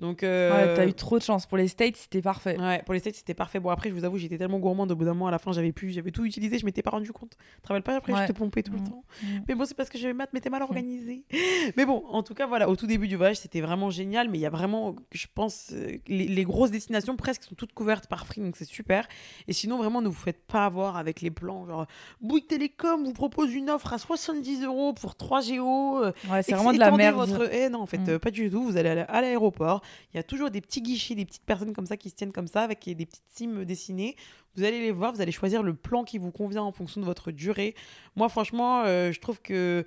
Donc, euh, Ouais, t'as eu trop de chance. Pour les States, c'était parfait. Ouais, pour les States, c'était parfait. Bon, après, je vous avoue, j'étais tellement gourmande au bout d'un mois, à la fin, j'avais plus, j'avais tout utilisé, je m'étais pas rendu compte. Rappelles pas, après, Ouais. je te pompais tout le Mm. temps. Mm. Mais bon, c'est parce que j'avais maths, t'es mal organisé. [LAUGHS] mais bon, en tout cas, voilà, au tout début du voyage, c'était vraiment génial. Mais il y a vraiment, je pense, euh, les, les grosses destinations presque sont toutes couvertes par Free, donc c'est super. Et sinon, vraiment, ne vous faites pas avoir avec les plans. Genre, Bouygues Télécom vous propose une offre à 70 euros pour 3 géos. euh, Ouais, c'est vraiment de la merde. Votre... Eh non, en fait, Mm. euh, pas du tout. Vous allez à la- à l'aéroport. Il y a toujours des petits guichets, des petites personnes comme ça qui se tiennent comme ça, avec des petites sims dessinées. Vous allez les voir, vous allez choisir le plan qui vous convient en fonction de votre durée. Moi, franchement, euh, je trouve que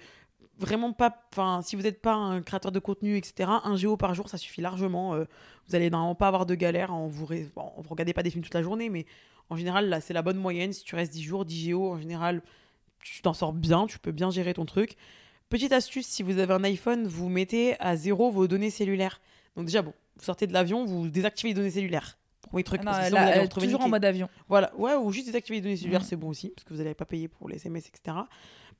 vraiment pas. Enfin, si vous n'êtes pas un créateur de contenu, etc., un géo par jour, ça suffit largement. Euh, vous allez normalement pas avoir de galère. En vous, bon, vous regardez pas des films toute la journée, mais en général, là, c'est la bonne moyenne. Si tu restes 10 jours, 10 géos, en général, tu t'en sors bien, tu peux bien gérer ton truc. Petite astuce, si vous avez un iPhone, vous mettez à zéro vos données cellulaires. Donc déjà, bon, vous sortez de l'avion, vous désactivez les données cellulaires. Premier truc, Ah non, parce que là, vous toujours en mode avion. Voilà, ouais, ou juste désactiver les données cellulaires, Mm. c'est bon aussi, parce que vous n'allez pas payer pour les SMS, etc.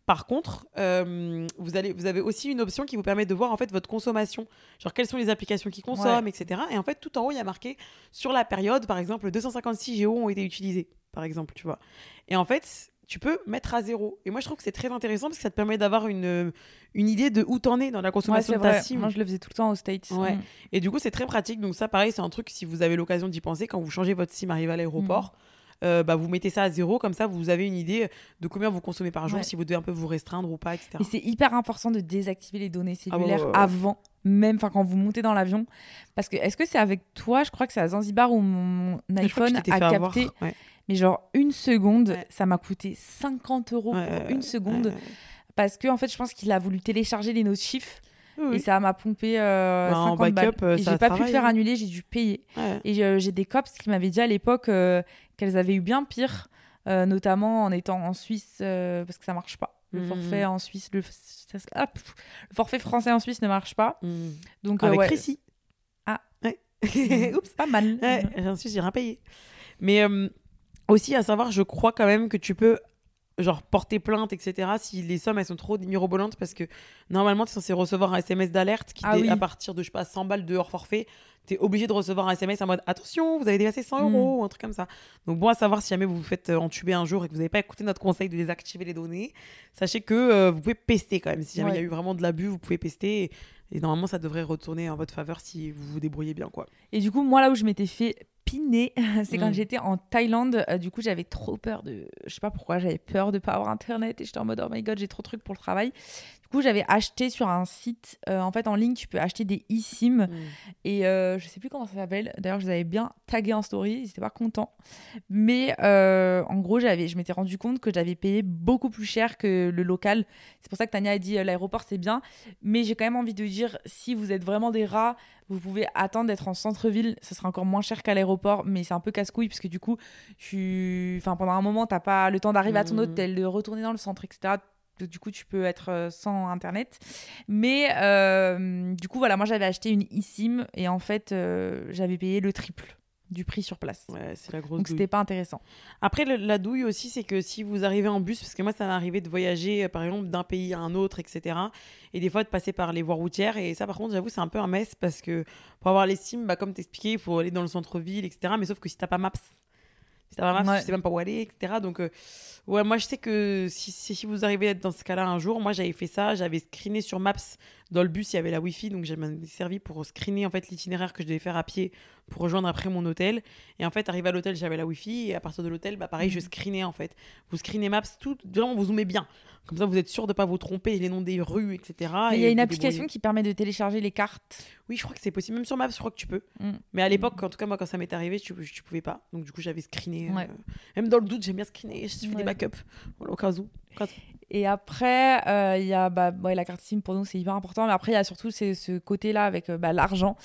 Par contre, euh, vous, allez, vous avez aussi une option qui vous permet de voir en fait votre consommation. Genre quelles sont les applications qui consomment, etc. Et en fait, tout en haut, il y a marqué sur la période, par exemple, 256 géos ont été utilisés, par exemple, tu vois. Et en fait, tu peux mettre à zéro. Et moi, je trouve que c'est très intéressant parce que ça te permet d'avoir une, une idée de où t'en es dans la Ouais, consommation c'est de ta vrai. SIM. Moi, je le faisais tout le temps aux States. Ouais. Mm. Et du coup, c'est très pratique. Donc ça, pareil, c'est un truc, si vous avez l'occasion d'y penser, quand vous changez votre SIM, arrivé à l'aéroport, Mm. Euh, bah, vous mettez ça à zéro. Comme ça, vous avez une idée de combien vous consommez par jour, Ouais. si vous devez un peu vous restreindre ou pas, etc. Et c'est hyper important de désactiver les données Ah cellulaires ouais, ouais. avant, même quand vous montez dans l'avion. Parce que est-ce que c'est avec toi Je crois que c'est à Zanzibar où mon iPhone a capté. Mais genre une seconde, ça m'a coûté 50 euros pour une seconde. Parce que en fait, je pense qu'il a voulu télécharger les notes chiffres Oui, oui. et ça m'a pompé euh, Bah, en 50 balles. backup, euh, et j'ai pas pu le faire hein. annuler, j'ai dû payer. Ouais. Et euh, j'ai des cops qui m'avaient dit à l'époque euh, qu'elles avaient eu bien pire, euh, notamment en étant en Suisse, euh, parce que ça marche pas. Le Mhm. forfait en Suisse, le, ah, le forfait français en Suisse ne marche pas. Mm. Donc, euh, Avec ouais, Chrissy. Ah. Ouais. [LAUGHS] Oups. pas mal. Ouais, j'en suis, j'ai rien payé. Mais euh, aussi à savoir, je crois quand même que tu peux genre porter plainte, etc. Si les sommes elles sont trop mirobolantes parce que normalement tu es censé recevoir un SMS d'alerte qui Ah oui. à partir de je sais pas 100 balles de hors forfait, tu es obligé de recevoir un SMS en mode attention, vous avez dépassé 100 Mm. euros ou un truc comme ça. Donc bon à savoir si jamais vous vous faites euh, entuber un jour et que vous n'avez pas écouté notre conseil de désactiver les données, sachez que euh, vous pouvez pester quand même. Si jamais il y a eu vraiment de l'abus, vous pouvez pester et, et normalement ça devrait retourner en votre faveur si vous vous débrouillez bien quoi. Et du coup, moi, là où je m'étais fait [LAUGHS] c'est quand Mm. j'étais en Thaïlande. Euh, du coup, j'avais trop peur de. Je sais pas pourquoi, j'avais peur de pas avoir internet et j'étais en mode oh my god, j'ai trop de trucs pour le travail. Coup, j'avais acheté sur un site, euh, en fait, en ligne, tu peux acheter des eSIM. Mm. Et euh, je sais plus comment ça s'appelle. D'ailleurs, je les avais bien tagués en story. Ils n'étaient pas contents. Mais euh, en gros, j'avais, je m'étais rendu compte que j'avais payé beaucoup plus cher que le local. C'est pour ça que Tania a dit l'aéroport, c'est bien. Mais j'ai quand même envie de dire, si vous êtes vraiment des rats, vous pouvez attendre d'être en centre-ville. Ce sera encore moins cher qu'à l'aéroport. Mais c'est un peu casse-couille parce que du coup, tu... enfin, pendant un moment, tu n'as pas le temps d'arriver à ton Mhm. hôtel, de retourner dans le centre, etc. Du coup, tu peux être euh, sans internet. Mais euh, du coup, voilà, moi j'avais acheté une eSIM et en fait, euh, j'avais payé le triple du prix sur place. Ouais, c'est la grosse Donc c'était pas intéressant. Après, le- la douille aussi, c'est que si vous arrivez en bus, parce que moi, ça m'est arrivé de voyager, par exemple, d'un pays à un autre, etc. Et des fois, de passer par les voies routières. Et ça, par contre, j'avoue, c'est un peu un mess parce que pour avoir les sims, bah, comme t'expliquais, il faut aller dans le centre-ville, etc. Mais sauf que si t'as pas Maps, Maps, Ouais. tu sais même pas où aller, etc. Donc, euh, ouais, moi, je sais que si, si, si vous arrivez à être dans ce cas-là un jour, moi, j'avais fait ça. J'avais screené sur Maps. Dans le bus, il y avait la Wi-Fi. Donc, j'ai servi pour screener, en fait, l'itinéraire que je devais faire à pied pour rejoindre après mon hôtel. Et en fait, arrivé à l'hôtel, j'avais la Wi-Fi. Et à partir de l'hôtel, bah, pareil, je Mhm. screenais, en fait. Vous screenez Maps, tout, vraiment, vous zoomez bien. Comme ça, vous êtes sûr de pas vous tromper, les noms des rues, etc. Mais il y a une application qui permet de télécharger les cartes. Oui, je crois que c'est possible. Même sur Maps, je crois que tu peux. Mm. Mais à l'époque, en tout cas, moi, quand ça m'est arrivé, tu, tu pouvais pas. Donc, du coup, j'avais screené. euh. Même dans le doute, j'aime bien screener. Je fais Ouais. des backups. Voilà, au cas où. Au cas où. Et après, euh, il y a bah, ouais, la carte SIM pour nous, c'est hyper important. Mais après, il y a surtout ce côté-là avec euh, bah, l'argent.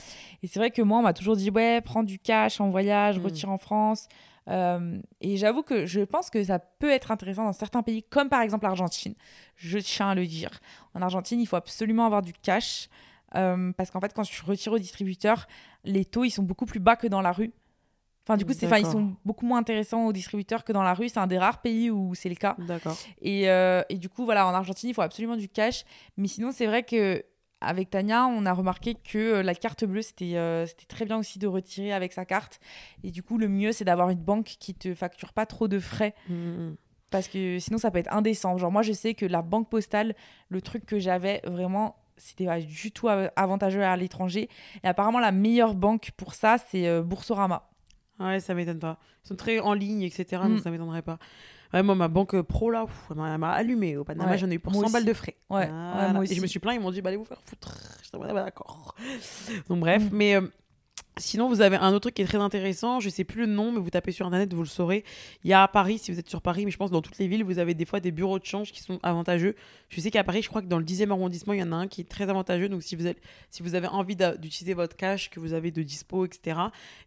Et c'est vrai que moi, on m'a toujours dit ouais, prends du cash en voyage, Mm. retire en France. Euh, et j'avoue que je pense que ça peut être intéressant dans certains pays, comme par exemple l'Argentine. Je tiens à le dire. En Argentine, il faut absolument avoir du cash. euh, parce qu'en fait, quand tu retires au distributeur, les taux, ils sont beaucoup plus bas que dans la rue. Enfin, du coup, c'est, ils sont beaucoup moins intéressants au distributeur que dans la rue. C'est un des rares pays où c'est le cas. D'accord. Et, euh, et du coup, voilà, en Argentine, il faut absolument du cash. Mais sinon, c'est vrai que avec Tania, on a remarqué que euh, la carte bleue, c'était euh, c'était très bien aussi de retirer avec sa carte. Et du coup, le mieux, c'est d'avoir une banque qui te facture pas trop de frais. Mm, Parce que sinon, ça peut être indécent. Genre, moi, je sais que la banque postale, le truc que j'avais vraiment, c'était pas du tout av- avantageux à l'étranger. Et apparemment, la meilleure banque pour ça, c'est Boursorama. Ouais, ça m'étonne pas. Ils sont très en ligne, etc. Mm. Donc ça m'étonnerait pas. Ouais, moi, ma banque pro, là, pff, elle m'a- allumé. Au Panama, Ouais, j'en ai eu pour moi 100 balles de frais. Ouais, ouais, Voilà. moi Et je me suis plaint, ils m'ont dit, bah, allez vous faire foutre. J'étais ah, bah, d'accord. Donc, bref, Mm. mais. euh, Sinon, vous avez un autre truc qui est très intéressant. Je sais plus le nom, mais vous tapez sur internet, vous le saurez. Il y a à Paris, si vous êtes sur Paris, mais je pense dans toutes les villes, vous avez des fois des bureaux de change qui sont avantageux. Je sais qu'à Paris, je crois que dans le 10e arrondissement, il y en a un qui est très avantageux. Donc, si vous, êtes, si vous avez envie d'utiliser votre cash, que vous avez de dispo, etc.,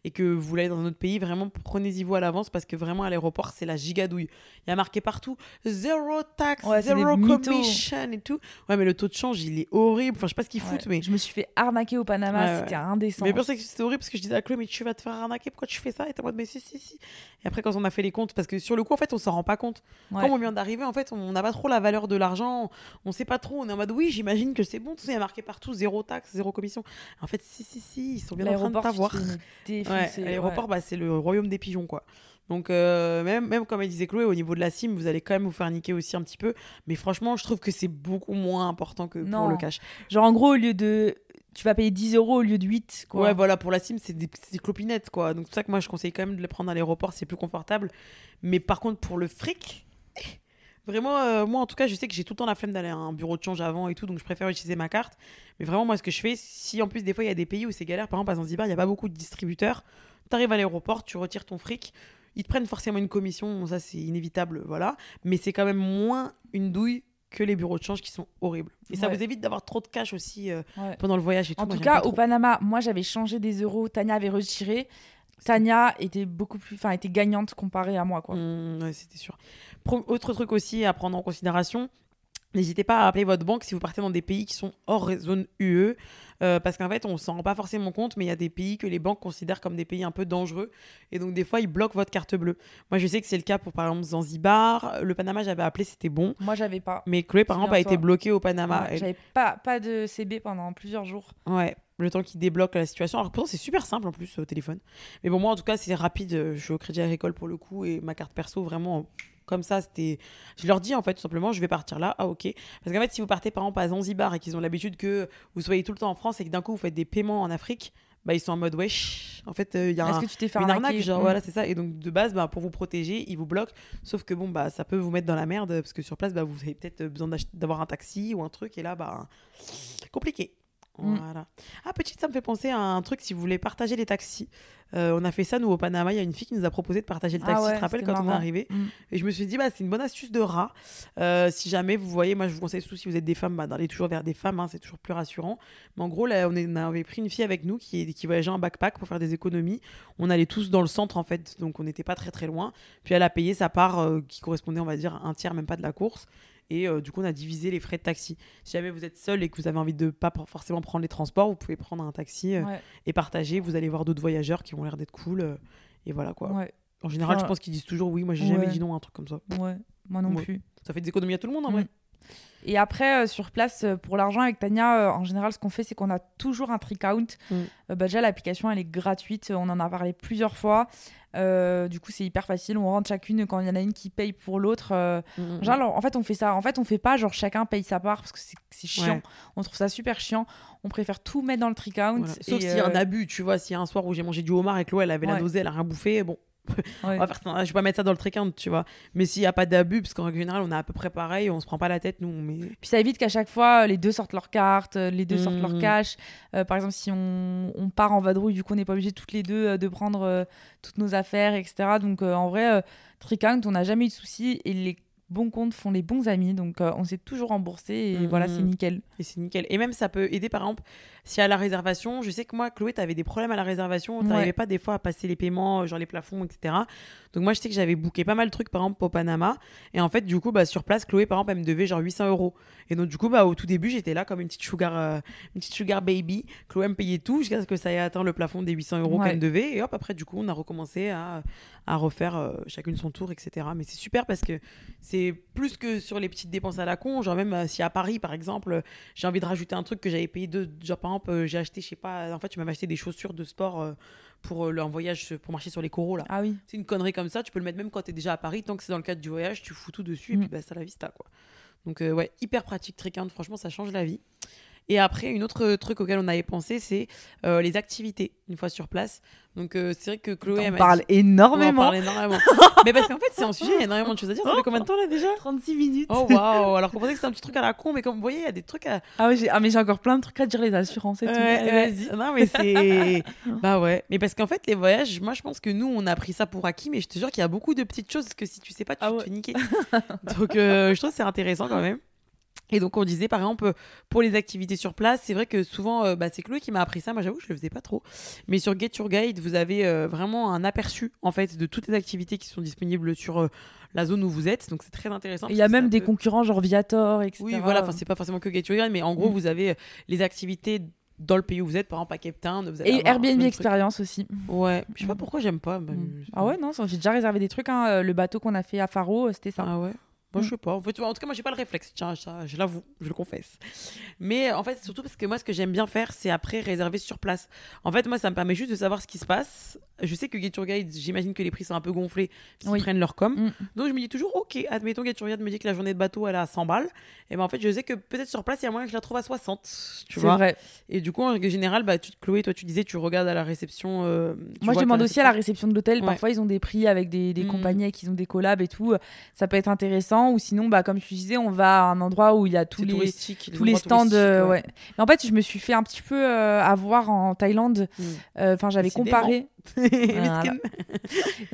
et que vous voulez aller dans un autre pays, vraiment prenez-y vous à l'avance parce que vraiment à l'aéroport, c'est la gigadouille. Il y a marqué partout zéro taxe, Ouais, c'est zéro commission et tout. Ouais, mais le taux de change, il est horrible. Enfin, je sais pas ce qu'ils foutent, Ouais. mais. Je me suis fait arnaquer au Panama, Ouais, c'était indécent. Mais pire, c'est que c'était horrible parce que je disais à Chloé, mais tu vas te faire arnaquer, pourquoi tu fais ça? Et t'es en mode, mais si, si, si. Et après, quand on a fait les comptes, parce que sur le coup, en fait, on s'en rend pas compte. Ouais. Quand on vient d'arriver, en fait, on n'a pas trop la valeur de l'argent, on sait pas trop. On est en mode, oui, j'imagine que c'est bon, tout ça, il y a marqué partout zéro taxe, zéro commission. En fait, si, si, si, ils sont bien en train de t'avoir. Ouais, l'aéroport, ouais. bah, c'est le royaume des pigeons, quoi. Donc, euh, même, même comme elle disait Chloé, au niveau de la SIM, vous allez quand même vous faire niquer aussi un petit peu. Mais franchement, je trouve que c'est beaucoup moins important que pour le cash. Genre, en gros, au lieu de. Tu vas payer 10 euros au lieu de 8. Quoi. Ouais, voilà, pour la SIM, c'est des, clopinettes, quoi. Donc, c'est ça que moi, je conseille quand même de les prendre à l'aéroport, c'est plus confortable. Mais par contre, pour le fric, eh, vraiment, euh, moi, en tout cas, je sais que j'ai tout le temps la flemme d'aller à un bureau de change avant et tout, donc je préfère utiliser ma carte. Mais vraiment, moi, ce que je fais, si en plus, des fois, il y a des pays où c'est galère, par exemple, à Zanzibar, il n'y a pas beaucoup de distributeurs. Tu arrives à l'aéroport, tu retires ton fric. Ils te prennent forcément une commission, ça c'est inévitable, voilà. Mais c'est quand même moins une douille que les bureaux de change qui sont horribles. Et ça Ouais. vous évite d'avoir trop de cash aussi euh, Ouais. pendant le voyage et tout. En tout cas, au. Panama, moi j'avais changé des euros, Tania avait retiré. Tania était beaucoup plus, enfin était gagnante comparée à moi quoi. Mmh, ouais, c'était sûr. Pro- autre truc aussi à prendre en considération, n'hésitez pas à appeler votre banque si vous partez dans des pays qui sont hors zone UE, euh, parce qu'en fait, on s'en rend pas forcément compte, mais il y a des pays que les banques considèrent comme des pays un peu dangereux, et donc des fois, ils bloquent votre carte bleue. Moi, je sais que c'est le cas pour, par exemple, Zanzibar. Le Panama, j'avais appelé, c'était bon. Moi j'avais pas. Mais Chloé, par exemple, a été bloquée au Panama. Ouais, J'avais pas, pas de CB pendant plusieurs jours. Ouais, le temps qu'il débloque la situation. Alors pourtant, c'est super simple en plus au téléphone. Mais bon, moi en tout cas, c'est rapide. Je suis au Crédit Agricole pour le coup et ma carte perso, vraiment, comme ça, c'était. Je leur dis en fait, tout simplement, je vais partir là. Ah, ok. Parce qu'en fait, si vous partez par exemple à Zanzibar et qu'ils ont l'habitude que vous soyez tout le temps en France et que d'un coup vous faites des paiements en Afrique, bah, ils sont en mode wesh. En fait, il y a Est-ce un- que tu t'es fait une arnaquer? arnaque, genre Mm. voilà, c'est ça. Et donc de base, bah, pour vous protéger, ils vous bloquent. Sauf que bon, bah, ça peut vous mettre dans la merde parce que sur place, bah, vous avez peut-être besoin d'ach- d'avoir un taxi ou un truc. Et là, bah, compliqué. Mm. Voilà. Ah, petite, ça me fait penser à un truc si vous voulez partager les taxis. Euh, on a fait ça, nous, au Panama. Il y a une fille qui nous a proposé de partager le Ah taxi. ouais, tu te rappelles c'était quand on est arrivé Mm. Et je me suis dit, bah, c'est une bonne astuce de rat. Euh, si jamais vous voyez, moi, je vous conseille surtout si vous êtes des femmes, bah, d'aller toujours vers des femmes. hein, c'est toujours plus rassurant. Mais en gros, là, on, est- on avait pris une fille avec nous qui, qui voyageait en backpack pour faire des économies. On allait tous dans le centre, en fait. Donc, on n'était pas très, très loin. Puis, elle a payé sa part euh, qui correspondait, on va dire, à un tiers, même pas de la course. Et euh, du coup, on a divisé les frais de taxi. Si jamais vous êtes seul et que vous avez envie de pas forcément prendre les transports, vous pouvez prendre un taxi euh, Ouais, et partager. Vous allez voir d'autres voyageurs qui ont l'air d'être cool. euh, et voilà quoi. ouais, En général, Enfin, je pense qu'ils disent toujours oui. Moi, j'ai jamais ouais. dit non à un truc comme ça. ouais, moi non Ouais. plus. Ça fait des économies à tout le monde en Mm. vrai. Et après, euh, sur place, euh, pour l'argent avec Tania, euh, en général, ce qu'on fait, c'est qu'on a toujours un trick count. Mm. Euh, bah, déjà, l'application, elle est gratuite. On en a parlé plusieurs fois. Euh, du coup, c'est hyper facile. On rentre chacune quand il y en a une qui paye pour l'autre. euh, Genre, en fait, on fait ça. En fait, on fait pas genre chacun paye sa part parce que c'est chiant. Ouais. On trouve ça super chiant. On préfère tout mettre dans le trick count. Voilà. Sauf s'il y a un euh, abus, tu vois. S'il y a un soir où j'ai mangé du homard et que l'eau, elle avait la nausée, elle a rien bouffé, bon, ouais. on va faire ça. Je vais pas mettre ça dans le trick-count, tu vois. Mais s'il y a pas d'abus, parce qu'en règle générale, on est à peu près pareil, on se prend pas la tête, nous. Mais... Puis ça évite qu'à chaque fois, les deux sortent leur carte, euh, les deux sortent leur Mhm. cash. Euh, par exemple, si on, on part en vadrouille, du coup, on n'est pas obligé toutes les deux euh, de prendre euh, toutes nos affaires, etc. Donc, en vrai, count, on n'a jamais eu de soucis et les bons comptes font les bons amis. Donc, euh, on s'est toujours remboursé et Mhm. voilà, c'est nickel. Et c'est nickel. Et même, ça peut aider, par exemple, si à la réservation, je sais que moi, Chloé, t'avais des problèmes à la réservation, t'arrivais Ouais. pas des fois à passer les paiements, euh, genre les plafonds, etc. Donc moi, je sais que j'avais booké pas mal de trucs, par exemple, au Panama. Et en fait, du coup, bah, sur place, Chloé, par exemple, elle me devait genre 800 euros. Et donc, du coup, bah, au tout début, j'étais là comme une petite sugar, euh, une petite sugar baby. Chloé me payait tout jusqu'à ce que ça ait atteint le plafond des 800 euros Ouais. qu'elle me devait. Et hop, après, du coup, on a recommencé à, à refaire euh, chacune son tour, etc. Mais c'est super parce que c'est plus que sur les petites dépenses à la con. Genre, même euh, si à Paris, par exemple, j'ai envie de rajouter un truc que j'avais payé deux. Genre, par exemple, euh, j'ai acheté, je sais pas, en fait, tu m'avais acheté des chaussures de sport euh, pour le- un voyage pour marcher sur les coraux, là. Ah oui. C'est une connerie comme ça, tu peux le mettre même quand t'es déjà à Paris, tant que c'est dans le cadre du voyage, tu fous tout dessus et Mm. puis bah, ça la vista quoi. Donc euh, ouais, hyper pratique Tricount, franchement ça change la vie. Et après, une autre truc auquel on avait pensé, c'est euh, les activités une fois sur place. Donc euh, c'est vrai que Chloé, on parle dit- on en énormément. parle énormément. [LAUGHS] Mais parce qu'en fait, c'est un sujet, il y a énormément de choses à dire. Ça fait combien de temps là déjà? 36 minutes. Oh waouh [LAUGHS] Alors qu'on pensait que c'était un petit truc à la con, mais comme vous voyez, il y a des trucs à. Ah, oui, ah, mais j'ai encore plein de trucs à dire, les assurances et tout. Ouais, ouais. vas-y. Non, mais c'est. [LAUGHS] bah ouais. Mais parce qu'en fait, les voyages, moi, je pense que nous, on a pris ça pour acquis, mais je te jure qu'il y a beaucoup de petites choses que si tu sais pas, tu Ah te ouais. fais niquer. Donc, euh, je trouve que c'est intéressant quand même. Et donc, on disait, par exemple, pour les activités sur place, c'est vrai que souvent, euh, bah, c'est Chloé qui m'a appris ça. Moi, j'avoue, je le faisais pas trop. Mais sur Get Your Guide, vous avez euh, vraiment un aperçu, en fait, de toutes les activités qui sont disponibles sur euh, la zone où vous êtes. Donc, c'est très intéressant. Il y a que même des peut- concurrents, genre Viator, etc. oui, voilà, enfin, c'est pas forcément que Get Your Guide, mais en gros, Mm. vous avez les activités dans le pays où vous êtes, par exemple à Cape Town. Vous allez Et Airbnb. Experience aussi. Ouais, je sais pas Mm. pourquoi j'aime pas. Mm. Ah ouais, non, j'ai déjà réservé des trucs. hein. Le bateau qu'on a fait à Faro, c'était ça. Ah ouais. Moi, Mm. je sais pas. En, fait, en tout cas, moi, j'ai pas le réflexe. Tiens, ça, je l'avoue, je le confesse. Mais en fait, surtout parce que moi, ce que j'aime bien faire, c'est après réserver sur place. En fait, moi, ça me permet juste de savoir ce qui se passe. Je sais que Get Your Guide, j'imagine que les prix sont un peu gonflés s'ils Oui. prennent leur com. Mm. Donc, je me dis toujours, ok, admettons Get Your Guide me dit que la journée de bateau, elle est à 100 balles. Et ben, en fait, je sais que peut-être sur place, il y a moyen que je la trouve à 60. Tu vois. vrai. Et du coup, en règle générale, bah, tu, Chloé, toi, tu disais, tu regardes à la réception. euh, Moi, je demande aussi à la réception- de l'hôtel. Ouais. Parfois, ils ont des prix avec des, des Mm. compagnies avec qui ils ont des collabs et tout. Ça peut être intéressant. Ou sinon, bah, comme tu disais, on va à un endroit où il y a tous les, tous stands. euh, ouais. ouais. Mais en fait, je me suis fait un petit peu euh, avoir en Thaïlande. Mm. Euh, Enfin, j'avais comparé. Miskin.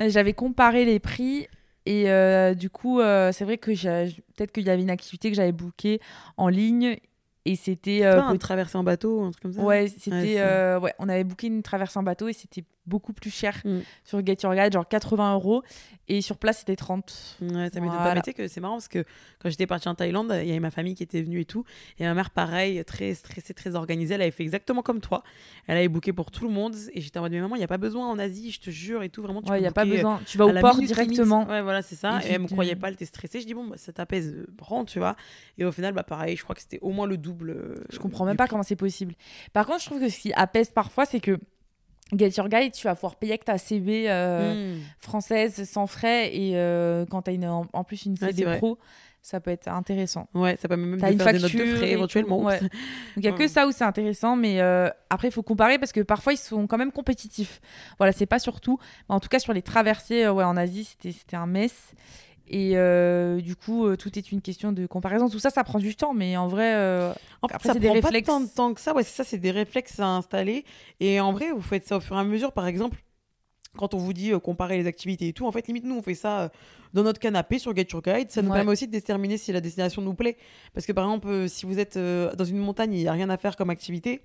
J'avais comparé les prix. Et euh, du coup, euh, c'est vrai que peut-être qu'il y avait une activité que j'avais bookée en ligne. Et c'était. euh, un traversée en bateau, un truc comme ça? Ouais, c'était. euh, ouais, on avait booké une traversée en bateau et c'était beaucoup plus cher Mm. sur Get Your Guide, genre 80 euros. Et sur place, c'était 30. Ouais, ça m'étonne pas. Voilà. Mais tu sais que c'est marrant parce que quand j'étais partie en Thaïlande, il y avait ma famille qui était venue et tout. Et ma mère, pareil, très stressée, très organisée, elle avait fait exactement comme toi. Elle avait booké pour tout le monde. Et j'étais en mode, mais maman, il n'y a pas besoin en Asie, je te jure et tout. Vraiment, tu Ouais, il peux n'y a pas booker, besoin. Tu vas au port limite. directement. Ouais, voilà, c'est ça. Et Et, elle me croyait pas, elle était stressée. Je dis, bon, bah, ça t'apaise, euh, rentre, tu vois. Et au final, bah, pareil, je crois que c'était au moins le double. euh, Je comprends même pas prix. comment c'est possible. Par contre, je trouve que ce qui apaise parfois, c'est que Get Your Guide, tu vas pouvoir payer avec ta CB euh, Mm. française sans frais. Et euh, quand tu as une, en, en plus une Ouais, c'est vrai. pro, ça peut être intéressant. Ouais, ça peut même de une faire des notes de facture frais éventuellement. ouais. Donc il y a que Ouais. ça où c'est intéressant, mais euh, après il faut comparer parce que parfois ils sont quand même compétitifs. Voilà, c'est pas surtout. En tout cas sur les traversées, ouais, en Asie c'était un mess. Et euh, du coup, euh, tout est une question de comparaison. Tout ça, ça prend du temps, mais en vrai, euh, En fait, Après, ça c'est des prend réflexes. pas tant de temps que ça. Ouais, c'est ça, c'est des réflexes à installer. Et en vrai, vous faites ça au fur et à mesure. Par exemple, quand on vous dit comparer les activités et tout, en fait, limite, nous, on fait ça dans notre canapé sur Get Your Guide. Ça nous Ouais. permet aussi de déterminer si la destination nous plaît. Parce que, par exemple, si vous êtes dans une montagne il n'y a rien à faire comme activité,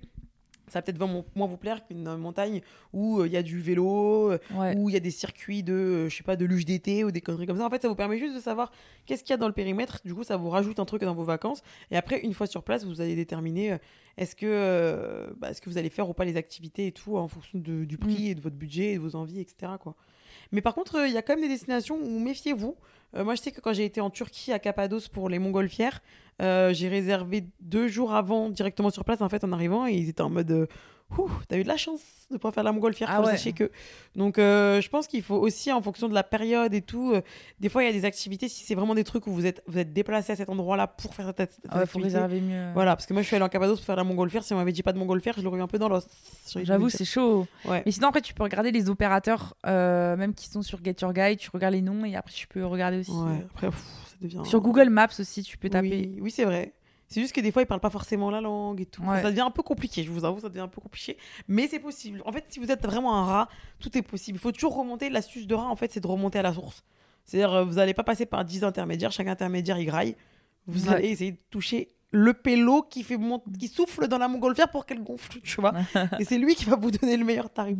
ça va peut-être moins vous plaire qu'une montagne où euh, il y a du vélo, euh, ouais. où il y a des circuits de, euh, je sais pas, de luge d'été ou des conneries comme ça. En fait, ça vous permet juste de savoir qu'est-ce qu'il y a dans le périmètre. Du coup, ça vous rajoute un truc dans vos vacances. Et après, une fois sur place, vous allez déterminer est-ce que, bah, est-ce que vous allez faire ou pas les activités et tout en fonction de- du prix et de votre budget et de vos envies, etc. Quoi. Mais par contre, il y a quand même des destinations où méfiez-vous. Euh, moi, je sais que quand j'ai été en Turquie, à Cappadoce, pour les montgolfières, euh, j'ai réservé deux jours avant directement sur place en fait en arrivant et ils étaient en mode euh, t'as eu de la chance de pas faire la montgolfière Ah faut ouais. que donc euh, je pense qu'il faut aussi en fonction de la période et tout euh, des fois il y a des activités si c'est vraiment des trucs où vous êtes vous êtes déplacé à cet endroit là pour faire cette, cette Ah ouais, faut activité réserver mieux. voilà parce que moi je suis allée en Cappadoce pour faire la montgolfière si on m'avait dit pas de montgolfière je l'aurais eu un peu dans l'os J'avoue, c'est chaud. ouais Mais sinon, après, tu peux regarder les opérateurs, euh, même qui sont sur Get Your Guide, tu regardes les noms et après, tu peux regarder aussi. ouais après pff, ça devient Sur Google Maps aussi, tu peux taper. Oui, oui, c'est vrai. C'est juste que des fois, ils parlent pas forcément la langue et tout. Ouais. Ça devient un peu compliqué, je vous avoue, ça devient un peu compliqué. Mais c'est possible. En fait, si vous êtes vraiment un rat, tout est possible. Il faut toujours remonter. L'astuce de rat, en fait, c'est de remonter à la source. C'est-à-dire, euh, vous n'allez pas passer par 10 intermédiaires. Chaque intermédiaire, il graille. Vous Ouais. allez essayer de toucher le pélo qui, fait qui souffle dans la montgolfière pour qu'elle gonfle, tu vois. [LAUGHS] et c'est lui qui va vous donner le meilleur tarif.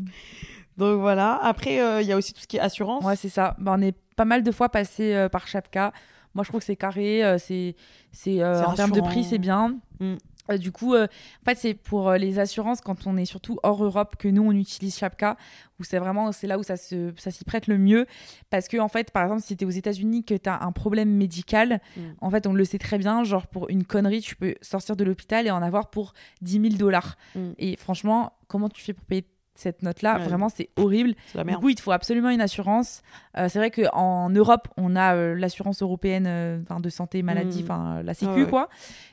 Donc voilà. Après, euh, il y a aussi tout ce qui est assurance. Ouais, c'est ça. Bah, on est pas mal de fois passé euh, par Chapka. Moi, je trouve que c'est carré. euh, c'est, c'est, euh, C'est en termes de prix, c'est bien. Mm. Euh, du coup, euh, en fait, c'est pour euh, les assurances quand on est surtout hors Europe que nous on utilise Chapka, où c'est vraiment c'est là où ça se ça s'y prête le mieux, parce que en fait, par exemple, si tu es aux États-Unis que tu as un problème médical, Mm. en fait, on le sait très bien, genre pour une connerie, tu peux sortir de l'hôpital et en avoir pour 10 000 dollars. Mm. Et franchement, comment tu fais pour payer cette note-là Ouais. Vraiment, c'est horrible. Du coup, il te faut absolument une assurance. Euh, c'est vrai qu'en Europe, on a euh, l'assurance européenne euh, de santé maladie, Mm. enfin la Sécu, ouais. quoi.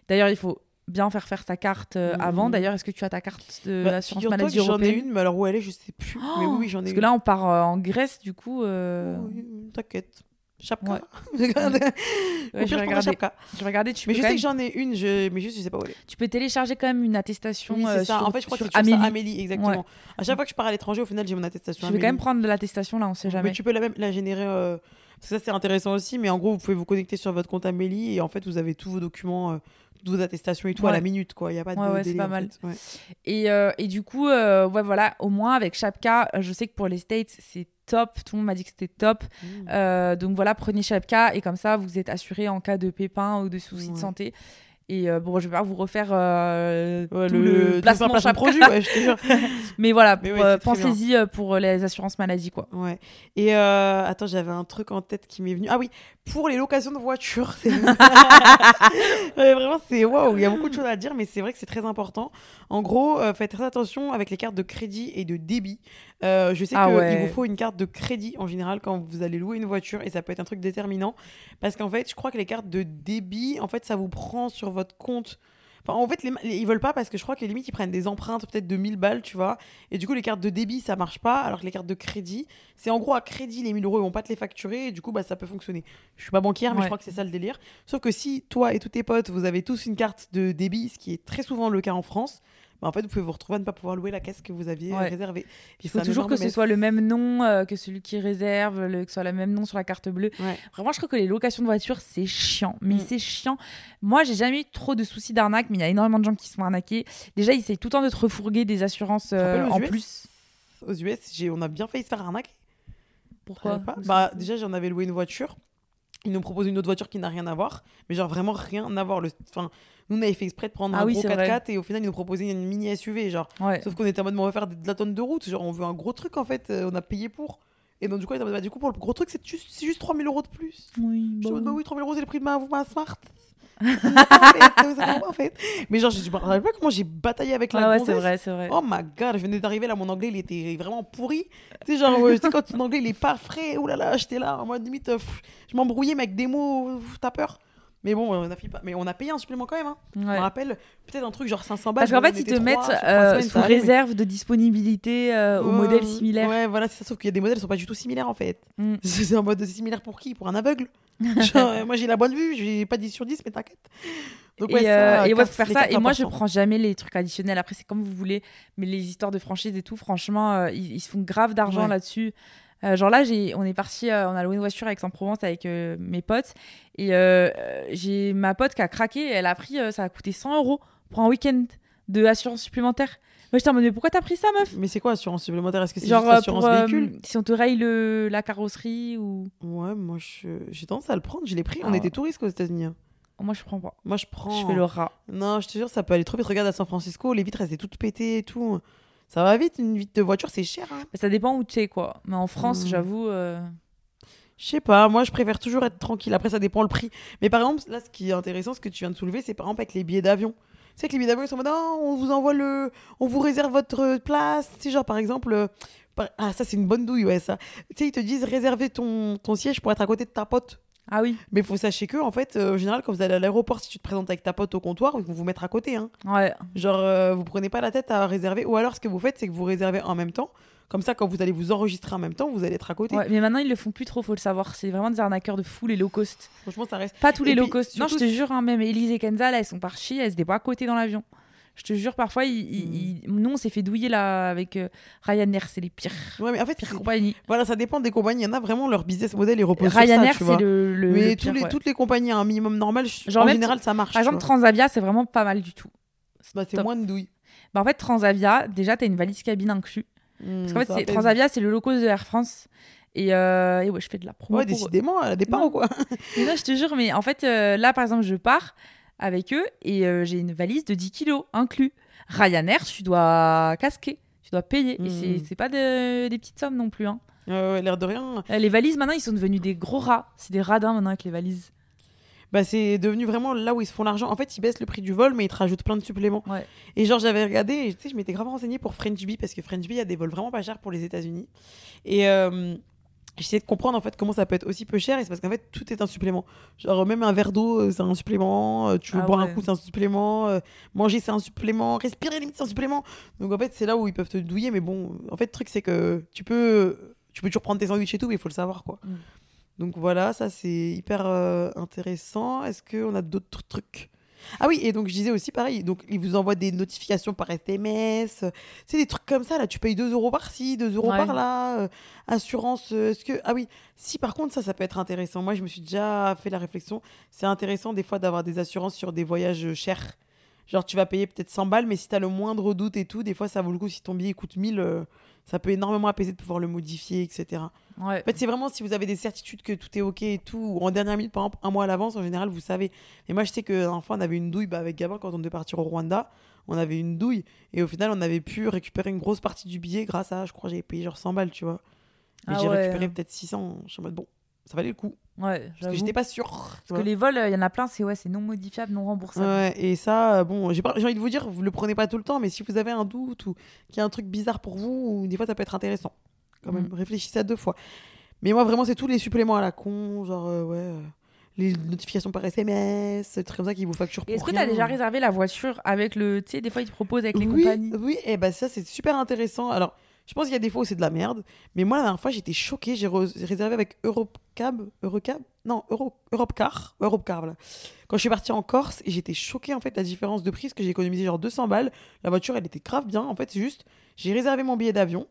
D'ailleurs, il faut bien faire faire sa carte Mm, avant. D'ailleurs, est-ce que tu as ta carte de Bah, maladie que J'en ai européenne une, mais alors où elle est, je sais plus. mais oui, oui, j'en ai Parce une. que là, on part en Grèce, du coup. euh, Oui, T'inquiète. Chapka. Ouais. [LAUGHS] Ouais, je vais regarder. Je vais regarder. Tu Mais je sais même- que j'en ai une, je... mais juste je sais pas où elle est. tu peux télécharger quand même une attestation Oui, euh, c'est ça. sur, en fait, je crois que c'est ça, Amélie. Amélie, exactement. À chaque fois que je pars à l'étranger, au final, j'ai mon attestation. Je vais quand même prendre l'attestation là, on sait jamais. Mais tu peux la même la générer. euh, ça, c'est intéressant aussi. Mais en gros, vous pouvez vous connecter sur votre compte Amélie et en fait, vous avez tous vos documents, euh, toutes vos attestations et tout à la minute, quoi. Il y a pas de Ouais, ouais, c'est délai, pas en mal. fait. Et, euh, et du coup, euh, ouais, voilà, au moins avec Chapka, euh, je sais que pour les States, c'est top. Tout le monde m'a dit que c'était top. Mmh. Euh, donc voilà, prenez Chapka et comme ça, vous êtes assuré en cas de pépin ou de soucis de santé. Et euh, bon, je vais pas vous refaire euh, Ouais, tout le, le, placement produit, ouais, je te jure. [LAUGHS] Mais voilà, ouais, euh, pensez-y pour les assurances maladie, quoi. Ouais. Et euh, attends, j'avais un truc en tête qui m'est venu. Ah oui, pour les locations de voitures. [LAUGHS] vraiment, c'est waouh. Il y a beaucoup de choses à dire, mais c'est vrai que c'est très important. En gros, euh, faites très attention avec les cartes de crédit et de débit. Euh, je sais Ah qu'il ouais. vous faut une carte de crédit en général quand vous allez louer une voiture et ça peut être un truc déterminant parce qu'en fait, je crois que les cartes de débit, en fait, ça vous prend sur votre compte. Enfin, en fait, les, les- ils veulent pas parce que je crois que limite ils prennent des empreintes peut-être de 1000 balles, tu vois. Et du coup, les cartes de débit ça marche pas, alors que les cartes de crédit, c'est en gros à crédit les 1000 euros, ils vont pas te les facturer et du coup, bah ça peut fonctionner. Je suis pas banquière, mais Ouais. je crois que c'est ça le délire. Sauf que si toi et tous tes potes vous avez tous une carte de débit, ce qui est très souvent le cas en France, bah, en fait vous pouvez vous retrouver à ne pas pouvoir louer la caisse que vous aviez euh, Ouais. réservée. Il faut toujours que ce soit le même nom euh, que celui qui réserve, le, que ce soit le même nom sur la carte bleue. Ouais. Vraiment, je trouve que les locations de voitures, c'est chiant. Mais Mm. c'est chiant. Moi, j'ai jamais eu trop de soucis d'arnaque, mais il y a énormément de gens qui se font arnaquer. Déjà, ils essayent tout le temps de te refourguer des assurances euh, en US? plus. Aux US, on a bien failli se faire arnaquer. Pourquoi pas. Bah, déjà, j'en avais loué une voiture. Ils nous proposent une autre voiture qui n'a rien à voir. Mais genre, vraiment rien à voir. Le... Enfin, nous, on avait fait exprès de prendre Ah un oui, gros c'est 4x4 et au final, ils nous proposaient une mini SUV. Genre, Ouais. sauf qu'on était en mode, on va faire de la tonne de route. Genre, on veut un gros truc en fait. euh, on a payé pour. Et donc, du coup, ils étaient en mode, bah, du coup, pour le gros truc, c'est juste, c'est juste 3000 euros de plus. Oui, Je suis en mode, bon. bah oui, 3000 euros, c'est le prix de ma, ma Smart. [LAUGHS] en fait. Mais genre, je me rappelle pas comment j'ai bataillé avec la Ah ouais, c'est vrai, c'est vrai. Oh my god, je venais d'arriver là, mon anglais il était vraiment pourri. Tu sais, genre, ouais, tu sais, quand ton anglais il est pas frais, oh là là, j'étais là en mode limite, euh, pff, je m'embrouillais mais avec des mots, t'as peur. Mais bon, on a, fait pas... mais on a payé un supplément quand même. Hein. Je me rappelle, peut-être un truc genre 500 balles. Parce qu'en fait, ils te mettent euh, sous mais- réserve de disponibilité euh, aux Ouais, modèles similaires. Ouais, voilà, c'est ça. Sauf qu'il y a des modèles qui sont pas du tout similaires en fait. Mm. [LAUGHS] C'est un mode similaire pour qui? Pour un aveugle [LAUGHS] Genre, euh, Moi j'ai la bonne vue, j'ai pas 10 sur 10, mais t'inquiète. Donc, ouais, et, ça, euh, et ouais, faut faire ça. Et moi, je prends jamais les trucs additionnels. Après, c'est comme vous voulez. Mais les histoires de franchise et tout, franchement, euh, ils, ils se font grave d'argent Ouais. là-dessus. Euh, genre là, on est parti, on a loué une voiture à Aix-en-Provence avec euh, mes potes. Et j'ai ma pote qui a craqué. Elle a pris, ça a coûté 100 euros pour un week-end de assurance supplémentaire. Moi, j'étais en mode, mais pourquoi t'as pris ça, meuf? Mais c'est quoi assurance supplémentaire? Est-ce que c'est juste euh, assurance pour, euh, véhicule? si on te raye le, la carrosserie ou. Ouais, moi je- j'ai tendance à le prendre. Je l'ai pris. Ah on ouais. était touristes aux États-Unis. hein. Moi, je prends pas. Moi je prends. Je fais le rat. Non, je te jure, ça peut aller trop vite. Regarde à San Francisco, les vitres elles étaient toutes pétées et tout. Ça va vite, une vitre de voiture, c'est cher. hein. Mais ça dépend où tu es, quoi. Mais en France, Mm. j'avoue. euh, Je sais pas, moi je préfère toujours être tranquille. Après, ça dépend le prix. Mais par exemple, là, ce qui est intéressant, ce que tu viens de soulever, c'est par exemple avec les billets d'avion. Sais que les billets d'avion, ils sont en mode, Ah, on vous envoie le. On vous réserve votre place. Tu sais, genre par exemple. euh, par- Ah, ça, c'est une bonne douille, ouais, ça. Tu sais, ils te disent réserver ton, ton siège pour être à côté de ta pote. Ah oui. Mais faut sachez que, en fait, euh, en général, quand vous allez à l'aéroport, si tu te présentes avec ta pote au comptoir, ils vont vous mettre à côté. Hein. Ouais. Genre, euh, vous prenez pas la tête à réserver. Ou alors, ce que vous faites, c'est que vous réservez en même temps. Comme ça, quand vous allez vous enregistrer en même temps, vous allez être à côté. Ouais, mais maintenant ils le font plus trop, faut le savoir. C'est vraiment des arnaqueurs de fou, les low cost. Franchement, ça reste. Pas tous les low cost. Non, je te jure, hein, même Elise et Kenza, là, elles sont par chi, elles se déboient à côté dans l'avion. Je te jure, parfois, ils, ils- Mm. ils- nous, on s'est fait douiller là avec euh, Ryanair, c'est les pires, Ouais, mais en fait, pires compagnies. voilà, ça dépend des compagnies. Il y en a vraiment, leur business model, sur ça, Ryanair, vois. c'est le, le, Mais le tous pire, les, ouais. toutes les compagnies à un minimum normal, je- Genre en général, ça marche. Par exemple. Transavia, c'est vraiment pas mal du tout. Bah, c'est moins de douille. Bah, en fait, Transavia, déjà, t'as une valise cabine inclus. Parce qu'en fait, Transavia, c'est le low cost de Air France. Et, euh, et ouais, je fais de la promo. Ouais, pour décidément, elle Non. ou quoi [LAUGHS] Mais non, je te jure, mais en fait, euh, là, par exemple, je pars avec eux et euh, j'ai une valise de 10 kilos inclus. Ryanair, tu dois casquer, tu dois payer. Et Mhm. c'est- c'est pas de- des petites sommes non plus. hein. L'air de rien. Euh, Les valises, maintenant, ils sont devenus des gros rats. C'est des radins maintenant avec les valises. Bah, c'est devenu vraiment là où ils se font l'argent. En fait, ils baissent le prix du vol, mais ils te rajoutent plein de suppléments. Ouais. Et genre, j'avais regardé, et, tu sais, je m'étais grave renseignée pour French Bee, parce que French Bee, il y a des vols vraiment pas chers pour les États-Unis. Et euh, j'essayais de comprendre en fait comment ça peut être aussi peu cher, et c'est parce qu'en fait, tout est un supplément. Genre, même un verre d'eau, euh, c'est un supplément. euh, Tu veux Ah boire un coup, c'est un supplément. euh, manger, c'est un supplément. Respirer, limite, c'est un supplément. Donc en fait, c'est là où ils peuvent te douiller, mais bon, en fait, le truc, c'est que tu peux, tu peux toujours prendre tes sandwichs et tout, mais il faut le savoir, quoi. Mm. Donc voilà, ça c'est hyper euh, intéressant. Est-ce qu'on a d'autres trucs? Ah oui, et donc je disais aussi pareil, donc ils vous envoient des notifications par SMS, euh, c'est des trucs comme ça, là. Tu payes 2 euros par-ci, 2 euros Ouais. par-là, euh, assurance, euh, est-ce que... Ah oui, si par contre ça, ça peut être intéressant, moi je me suis déjà fait la réflexion, c'est intéressant des fois d'avoir des assurances sur des voyages chers. Genre tu vas payer peut-être 100 balles, mais si t'as le moindre doute et tout, des fois ça vaut le coup, si ton billet coûte 1000, euh, ça peut énormément apaiser de pouvoir le modifier, etc. Ouais. En fait, c'est vraiment si vous avez des certitudes que tout est OK et tout, ou en dernière minute, par exemple, un mois à l'avance, en général, vous savez. Et moi, je sais que la dernière fois, on avait une douille bah, avec Gabin quand on devait partir au Rwanda. On avait une douille. Et au final, on avait pu récupérer une grosse partie du billet grâce à, je crois, j'avais payé genre 100 balles, tu vois. Et Ah j'ai ouais. récupéré peut-être 600. Je suis en mode, bon, ça valait le coup. Ouais, Parce que j'étais pas sûre. Parce que les vols, il y en a plein, c'est ouais, c'est non modifiable, non remboursable. Ouais, et ça, euh, bon, j'ai pas- j'ai envie de vous dire, vous le prenez pas tout le temps, mais si vous avez un doute ou qu'il y a un truc bizarre pour vous, ou des fois ça peut être intéressant. Quand même, Mm. réfléchissez à deux fois. Mais moi, vraiment, c'est tous les suppléments à la con, genre, euh, ouais, euh, les notifications par SMS, des trucs comme ça qui vous facturent Et Est-ce que tu as déjà réservé la voiture avec le. Tu sais, des fois, ils te proposent avec les oui, compagnies? Oui, et bah ça, c'est super intéressant. Alors, je pense qu'il y a des fois où c'est de la merde, mais moi, la dernière fois, j'étais choquée. J'ai réservé avec Europecab, Eurocab Non, Euro, Europcar, Europcar, voilà. Quand je suis partie en Corse, et j'étais choquée, en fait, la différence de prix, parce que j'ai économisé genre 200 balles. La voiture, elle était grave bien. En fait, c'est juste, j'ai réservé mon billet d'avion,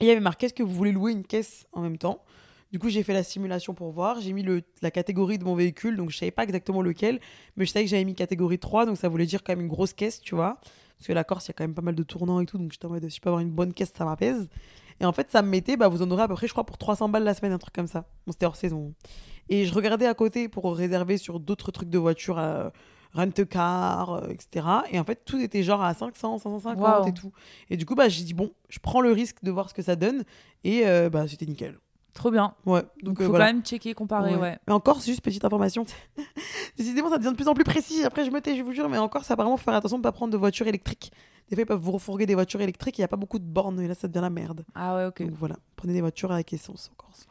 et il y avait marqué, est-ce que vous voulez louer une caisse en même temps? Du coup, j'ai fait la simulation pour voir. J'ai mis le, la catégorie de mon véhicule, donc je savais pas exactement lequel, mais je savais que j'avais mis catégorie 3, donc ça voulait dire quand même une grosse caisse, tu vois. Parce que la Corse, il y a quand même pas mal de tournants et tout, donc j'étais en mode, si je peux avoir une bonne caisse, ça m'apaise. Et en fait, ça me mettait, bah, vous en aurez à peu près, je crois, pour 300 balles la semaine, un truc comme ça. Bon, c'était hors saison. Et je regardais à côté pour réserver sur d'autres trucs de voiture, euh, rent-car, euh, etc. Et en fait, tout était genre à 500, 550 Waouh. et tout. Et du coup, bah, j'ai dit, bon, je prends le risque de voir ce que ça donne. Et euh, bah, c'était nickel. Trop bien. Ouais, Donc, faut euh, voilà. quand même checker, comparer, ouais. Mais encore, c'est juste petite information. [LAUGHS] Décidément, ça devient de plus en plus précis. Après, je me tais, je vous jure, mais encore, ça apparemment, faut faire attention de ne pas prendre de voitures électriques. Des fois, ils peuvent vous refourguer des voitures électriques, il n'y a pas beaucoup de bornes, et là, ça devient la merde. Ah ouais, ok. Donc voilà, prenez des voitures avec essence en Corse.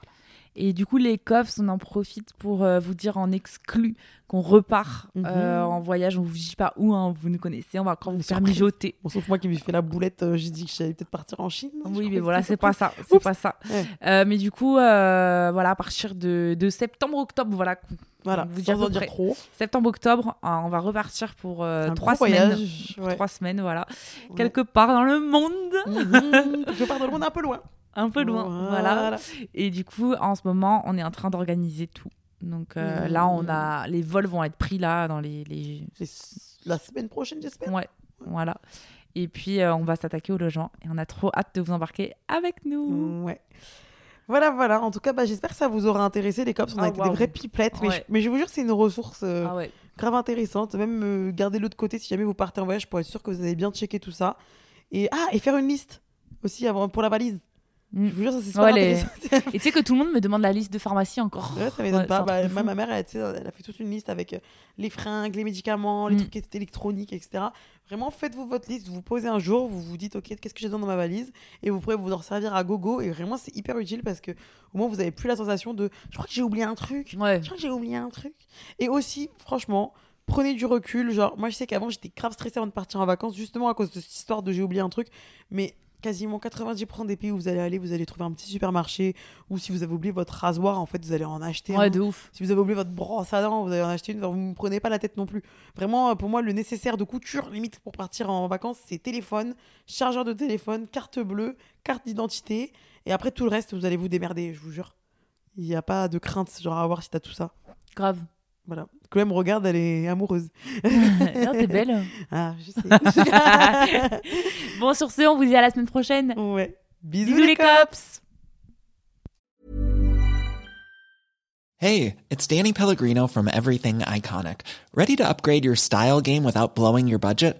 Et du coup, les coffres, on en profite pour euh, vous dire en exclu qu'on repart Mhm. euh, en voyage. On vous dit pas où, hein, vous nous connaissez. On va encore vous faire mijoter. Bon, sauf moi qui me fait la boulette, euh, j'ai dit que j'allais peut-être partir en Chine. Oui, mais voilà, c'est pas ça. C'est pas ça. Ouais. Mais du coup, voilà, à partir de, de septembre-octobre, voilà, Voilà, vous dire sans en dire trop. septembre-octobre, on va repartir pour trois semaines. voyage, Pour ouais. Trois semaines, voilà. Ouais. Quelque part dans le monde, Mhm. Je pars dans le monde un peu loin. Un peu loin. Voilà. Et du coup, en ce moment, on est en train d'organiser tout. Donc euh, Mhm. là, on a les vols vont être pris là dans les, les... C'est la semaine prochaine, j'espère? ouais, voilà. Et puis euh, on va s'attaquer au logement et on a trop hâte de vous embarquer avec nous. Mm, Ouais. Voilà, voilà. En tout cas, bah, j'espère que ça vous aura intéressé, les cops. On a Ah, été des vraies pipelettes. Mais, je, mais je vous jure, c'est une ressource euh, Ah ouais. grave intéressante. Même gardez-le de côté si jamais vous partez en voyage pour être sûr que vous avez bien checké tout ça. Et, ah, et faire une liste aussi avant, pour la valise. Mm. Je vous jure, ça c'est super Ouais, les- intéressant. [LAUGHS] Et tu sais que tout le monde me demande la liste de pharmacie encore. Ouais, ça m'étonne Ouais, pas. Bah, ma mère, elle, elle a fait toute une liste avec euh, les fringues, les médicaments, les Mm. trucs électroniques, électroniques, etc. Vraiment, faites-vous votre liste. Vous posez un jour, vous vous dites, OK, qu'est-ce que j'ai dans ma valise? Et vous pourrez vous en servir à gogo. Et vraiment, c'est hyper utile parce que au moins, vous avez plus la sensation de je crois que j'ai oublié un truc. Ouais. Je crois que j'ai oublié un truc. Et aussi, franchement, prenez du recul. Genre, moi, je sais qu'avant, j'étais grave stressée avant de partir en vacances, justement à cause de cette histoire de j'ai oublié un truc. Mais quasiment 90% des pays où vous allez aller, vous allez trouver un petit supermarché. Ou si vous avez oublié votre rasoir, en fait, vous allez en acheter. Ouais, un. de ouf. Si vous avez oublié votre brosse à dents, vous allez en acheter une. Vous ne me prenez pas la tête non plus. Vraiment, euh, pour moi, le nécessaire de couture, limite, pour partir en vacances, c'est téléphone, chargeur de téléphone, carte bleue, carte d'identité. Et après, tout le reste, vous allez vous démerder, je vous jure. Il n'y a pas de crainte, genre, à avoir si t'as tout ça. Grave. Voilà. Chloé me regarde, elle est amoureuse. [LAUGHS] non, t'es belle. [LAUGHS] Ah, je sais. [LAUGHS] Bon, sur ce, on vous dit à la semaine prochaine. ouais. Bisous, Bisous les cops. Hey, it's Danny Pellegrino from Everything Iconic. Ready to upgrade your style game without blowing your budget?